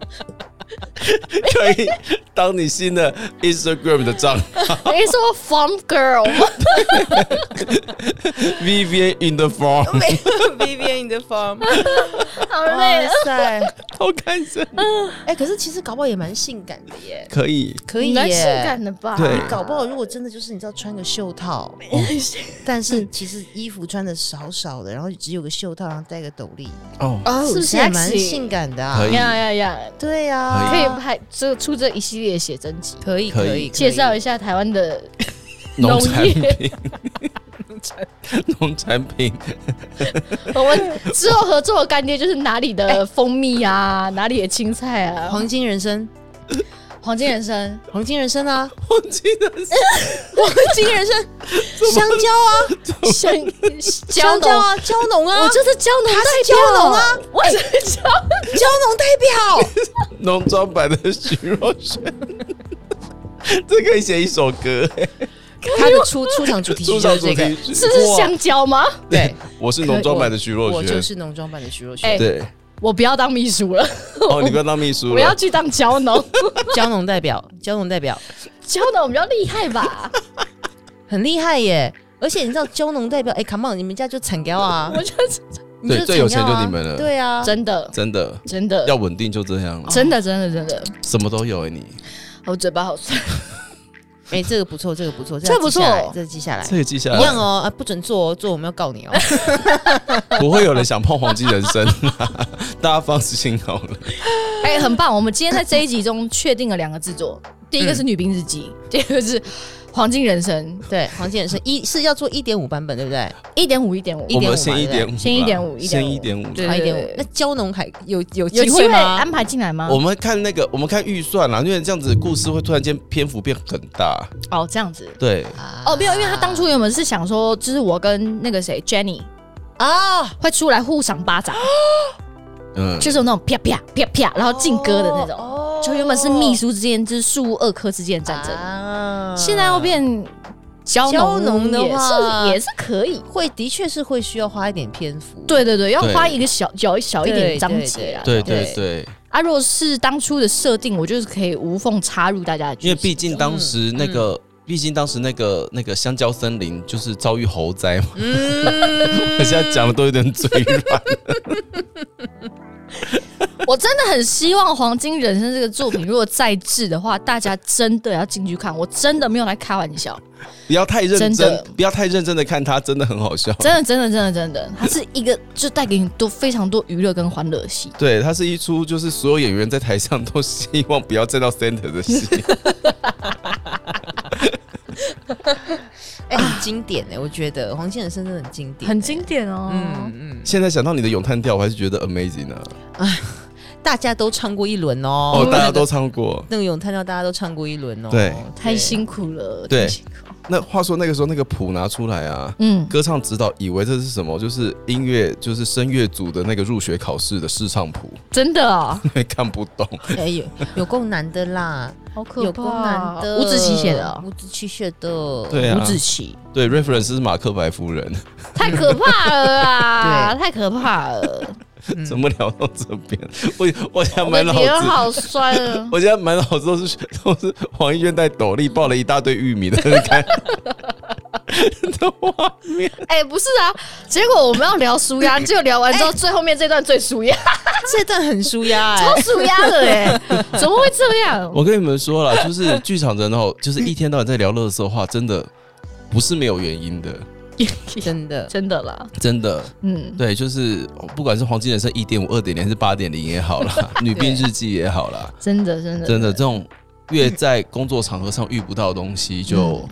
可以当你新的 Instagram 的账号 你说 farm girl 吗？Vivian in the farm，Vivian in the farm，好累啊。塞！好看着哎、可是其实搞不好也蛮性感的耶，可以。可以耶。蛮性感的吧？对搞不好如果真的就是你知道穿个袖套，但是其实衣服穿的少少的，然后只有个袖套，然后戴个斗笠，哦，哦是不是也蛮性感的啊呀呀呀！对呀、可以拍这出这一系列写真集，可以可以可以。介绍一下台湾的农产业品，农产品，我们之后合作的干爹就是哪里的蜂蜜啊，哪里的青菜啊，黄金人参，黄金人生，黄金人生啊，黄金人生 黄金人生，香蕉啊，香香蕉啊，蕉农啊，我就是胶农他是代表。胶农啊，我是胶，蕉。农代表。农庄版的徐若瑄，这可以写一首歌。他的出出场主题曲出场主就是这个。是香蕉吗？对，我是农妆版的徐若瑄。我就。是农妆版的徐若瑄，哎对，我不要当秘书了，哦，你不要当秘书了。我要去当胶农，胶农代表，胶农代表。胶农比较厉害吧？很厉害耶！而且你知道胶农代表，哎，come on，你们家就产胶啊，我觉得你就是对最有钱就你们了。对啊，真的。真的。真的。要稳定就这样了，真的真的真的，什么都有哎，你。我嘴巴好酸。哎，这个不错，这个不错，这不错。这个记下来。这个记下来。一样哦，啊，不准做哦，做我们要告你哦。不会有人想碰黄金人参，大家放心好了。哎、很棒！我们今天在这一集中确定了两个制作，第一个是《女兵日记》，第二个是《黄金人生》，对，黄金人生一是要做一点五版本，对不对？一点五，一点五，一点五先一点五啦，先1.5先一点五。对差一点五。那蕉农还有有有机会机会吗？安排进来吗？我们看那个，我们看预算啦，因为这样子故事会突然间篇幅变很大。哦，这样子。对，哦，没有，因为他当初原本是想说，就是我跟那个谁 Jenny 啊，会出来互赏巴掌，嗯，就是有那种啪啪啪啪，然后劲歌的那种。哦就原本是秘书之间，就是树屋二科之间的战争，啊现在要变胶胶农的也话是也是可以。会，的确是会需要花一点篇幅。对对对，要花一个小小小一点对对章节啊。对对对，啊，如果是当初的设定，我就是可以无缝插入大家的，因为毕竟当时那个，毕竟当时那个那个香蕉森林就是遭遇猴灾嘛，嗯我 现在讲的都有点嘴软。我真的很希望《黄金人生》这个作品如果再制的话，大家真的要进去看，我真的没有来开玩笑，不要太认真不要太认真的看它，真的很好笑。真的真的真的真的，它是一个就带给你多非常多娱乐跟欢乐的戏。对，它是一出就是所有演员在台上都希望不要站到 center 的戏。哎，很经典哎，我觉得黄金人生真的很经典，很经。典哦，嗯嗯，现在想到你的咏叹调，我还是觉得 amazing 呢啊！大家都唱过一轮哦，哦，大家都唱过。那个咏叹调，大家都唱过一轮哦，对。太辛苦了，对。太辛苦那话说那个时候那个谱拿出来啊，嗯，歌唱指导以为这是什么？就是音乐，就是声乐组的那个入学考试的试唱谱，真的啊，因为看不懂。哎有有够难的啦，好可有够难的，吴子棋写的哦，吴子棋写的，对啊。吴子棋，对，reference 是马克白夫人。太可怕了啊，太可怕了，嗯怎么聊到这边？我我现在我满脑子，好酸啊。我现在满脑子都是都是黄奕轩戴斗笠抱了一大堆玉米的那个感 的画面。哎、不是啊，结果我们要聊舒压，结果聊完之后，最后面这段最舒压，这段很舒压哎、超舒压的哎、怎么会这样？我跟你们说了，就是剧场人哦，就是一天到晚在聊乐色话，真的不是没有原因的，真的。真的啦，真的。嗯，对，就是不管是黄金人生一点五、二点零还是八点零也好啦，女兵日记也好啦，真的真的真的这种越在工作场合上遇不到的东西，就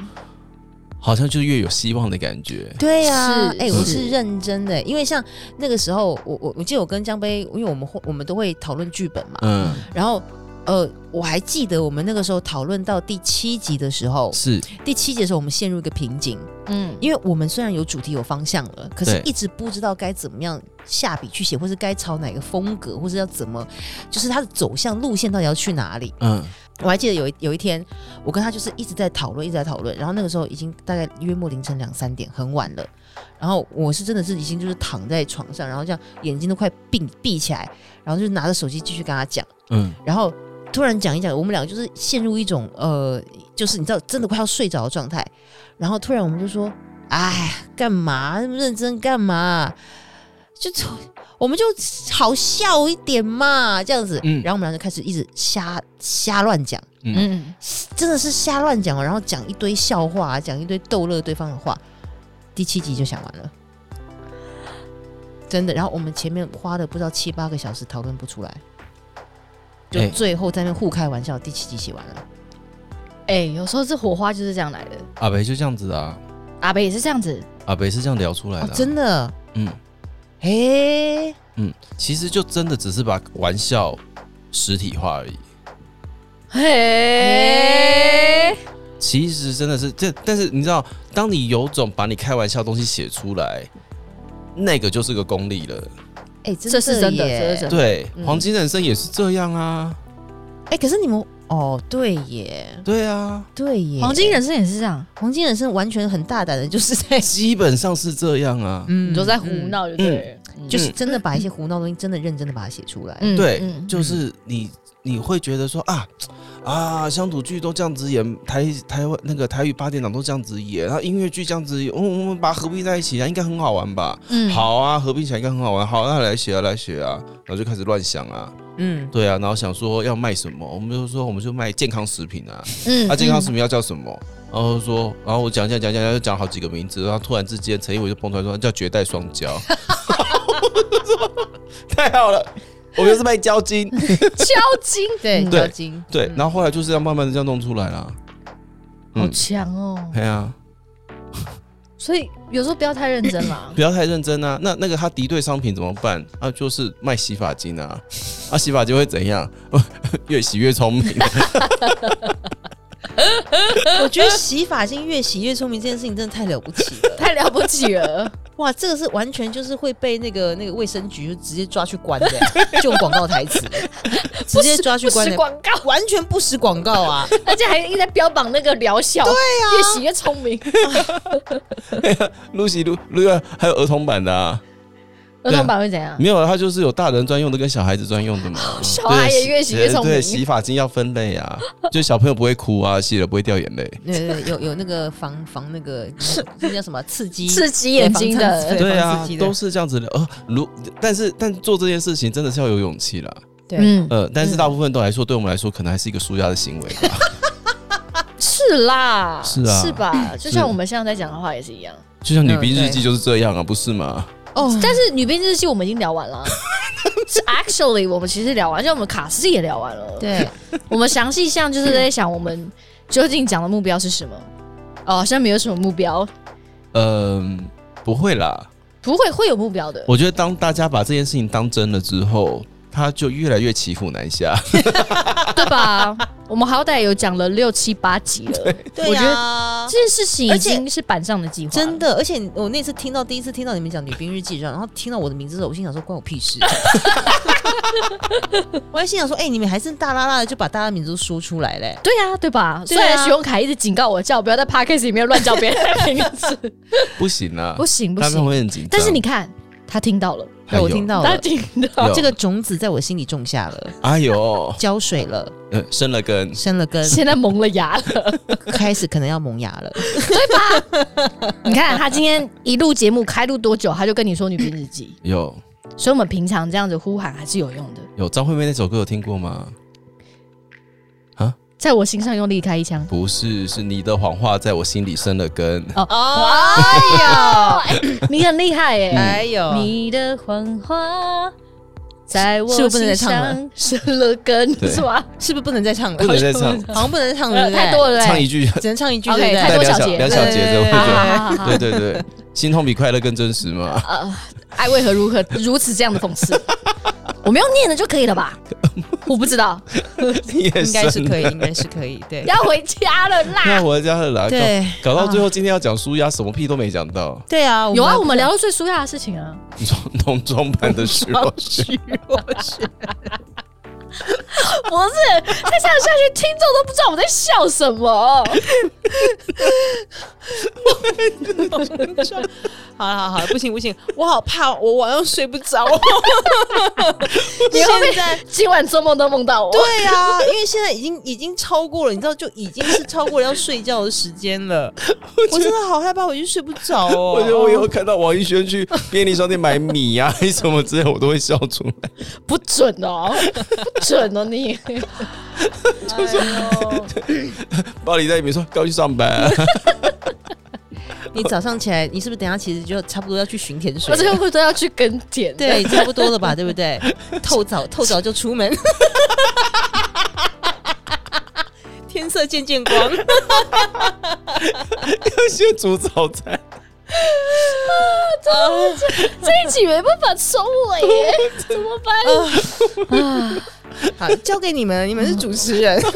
好像就越有希望的感觉。对呀、是哎、我是。是认真的，因为像那个时候，我我我记得我跟江杯，因为我们会我们都会讨论剧本嘛，嗯，然后呃，我还记得我们那个时候讨论到第七集的时候，是第七集的时候我们陷入一个瓶颈，嗯，因为我们虽然有主题有方向了，可是一直不知道该怎么样下笔去写，或是该朝哪个风格，或是要怎么，就是它的走向路线到底要去哪里。嗯我还记得有一有一天，我跟他就是一直在讨论，一直在讨论，然后那个时候已经大概约莫凌晨两三点，很晚了。然后我是真的是已经就是躺在床上，然后这样眼睛都快闭闭起来，然后就拿着手机继续跟他讲，嗯然后突然讲一讲，我们两个就是陷入一种呃，就是你知道真的快要睡着的状态。然后突然我们就说：“哎，干嘛那么认真干嘛？就我们就好笑一点嘛，这样子。嗯然后我们俩就开始一直瞎瞎乱讲，嗯，嗯，真的是瞎乱讲哦，然后讲一堆笑话，讲一堆逗乐对方的话。第七集就想完了。真的，然后我们前面花了不知道七八个小时讨论不出来，就哎最后在那互开玩笑，第七集写完了。哎、有时候这火花就是这样来的。阿北就这样子啊，阿北也是这样子，阿北是这样聊出来的真的，嗯嘿，嗯，其实就真的只是把玩笑实体化而已。嘿，其实真的是这，但是你知道，当你有种把你开玩笑的东西写出来，那个就是个功力了。哎，真这是真的这是真的。对，嗯。黄金人生也是这样啊。哎，可是你们哦，对耶，对啊，对耶，黄金人生也是这样，黄金人生完全很大胆的，就是在基本上是这样啊。嗯你都在胡，闹就对了，嗯就是真的把一些胡闹东西，真的认真的把它写出来。嗯对，嗯。就是你你会觉得说啊啊，乡土剧都这样子演，台台湾那个台语八点档都这样子演，然后音乐剧这样子演，哦我们把它合并在一起啊，应该很好玩吧？嗯，好啊，合并起来应该很好玩。好，那来写啊，来写啊，然后就开始乱想啊，嗯，对啊，然后想说要卖什么，我们就说我们就卖健康食品啊，嗯啊，健康食品要叫什么？然后说，然后我讲讲讲讲讲，就讲好几个名字，然后突然之间陈一伟就蹦出来说叫绝代双骄，太好了，我就是卖胶巾，敲金，对，嗯对对，嗯然后后来就是要慢慢的这样弄出来啦。好强哦。对啊，所以有时候不要太认真啦。不要太认真啊。那那个他敌对商品怎么办？啊，就是卖洗发精啊，啊，洗发精会怎样？越洗越聪明。我觉得洗发精越洗越聪明这件事情真的太了不起了。太了不起了，哇，这个是完全就是会被那个那个卫生局就直接抓去关的，就用广告台词，直接抓去不关的，实广告，完全不实广告啊！而且还一直在标榜那个疗效，对啊，越洗越聪明。露西露露还有儿童版的啊，儿童版会怎样？没有，它就是有大人专用的跟小孩子专用的嘛。小孩也越洗越聪明对，洗发精要分类啊，就小朋友不会哭啊，洗了不会掉眼泪。对对，有有那个防防那个那叫什么刺激刺激眼睛的，对对啊都是这样子的。呃，如但是但做这件事情真的是要有勇气啦。对嗯，呃，但是大部分都来说，对我们来说，可能还是一个舒压的行为吧。是啦，是啊是吧？就像我们现在在讲的话也是一样。就像女兵日记就是这样啊，不是吗？哦，但是女兵日记我们已经聊完了，是 actually 我们其实聊完，像我们卡斯也聊完了。，对，我们详细项就是在想我们究竟讲的目标是什么。哦，好像没有什么目标，嗯，不会啦。不会会有目标的。我觉得当大家把这件事情当真了之后，他就越来越骑虎难下。对吧？我们好歹有讲了六七八集了，对我觉得呀这件事情已经是板上的计划，真。的，而且我那次听到第一次听到你们讲《女兵日记》上，然后听到我的名字的时候，我心想说关我屁事。我还心想说，哎、你们还是大拉拉的就把大家名字都说出来嘞。对呀、对吧？虽然徐永凯一直警告我，叫我不要在 podcast 里面乱叫别人的名字，不行啊，不行不他们行。会很紧张。但是你看，他听到了，对，我听到了，他听到。有。这个种子在我心里种下了，哎呦，浇水了，呃，生了根，生了根，现在萌了芽了。开始可能要萌芽了。对吧？你看他今天一录节目开录多久，他就跟你说女兵日记，有。所以我们平常这样子呼喊还是有用的。有张惠妹那首歌有听过吗？在我心上用力开一枪。不是，是你的谎话在我心里生了根。哦，哎呦，你很厉害耶！哎呦，你的谎话在我心上生了根，是吧？是不是不能再唱了？不能再唱，好像不能再唱了，太多了，唱一句，只能唱一句对？太多小节两小节对对对对，心痛比快乐更真实嘛。呃，爱为何如何如此这样的讽刺？我们用念的就可以了吧？我不知道，你也应该是可以，应该是可以，对要回家了啦！要回家了啦，对搞搞到最后，今天要讲舒压，什么屁都没讲到，对啊，有啊，我们聊到最舒压的事情啊。浓妆版的虚弱血。不是，再这样下去，听众都不知道我在笑什么。好了好了好了，不行不行，我好怕，我晚上睡不着。你现在今晚做梦都梦到我？对啊，因为现在已经已经超过了，你知道，就已经是超过了要睡觉的时间了。我真的好害怕，回去睡不着哦。我觉得我以后看到王一轩去便利商店买米呀、还是什么之类，我都会笑出来。不准哦，不准哦你。包里在里面说：“赶快去上班。你早上起来，你是不是等下其实就差不多要去巡田水我？这个会都要去耕田。对，差不多了吧，对不对？透早 透早就出门，天色渐渐光。要先煮早餐，这一集没办法收尾耶，怎么办？啊好，交给你们，你们是主持人。哇，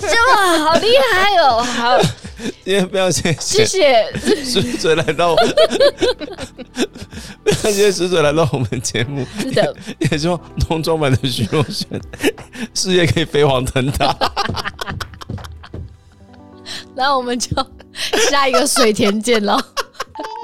这么好厉害哦！好，今天非常谢谢谢谢。水水来到，非常谢谢石水来到我们节目，是的，也希望浓妆版的徐若瑄事业可以飞黄腾达。那我们就下一个水田见喽。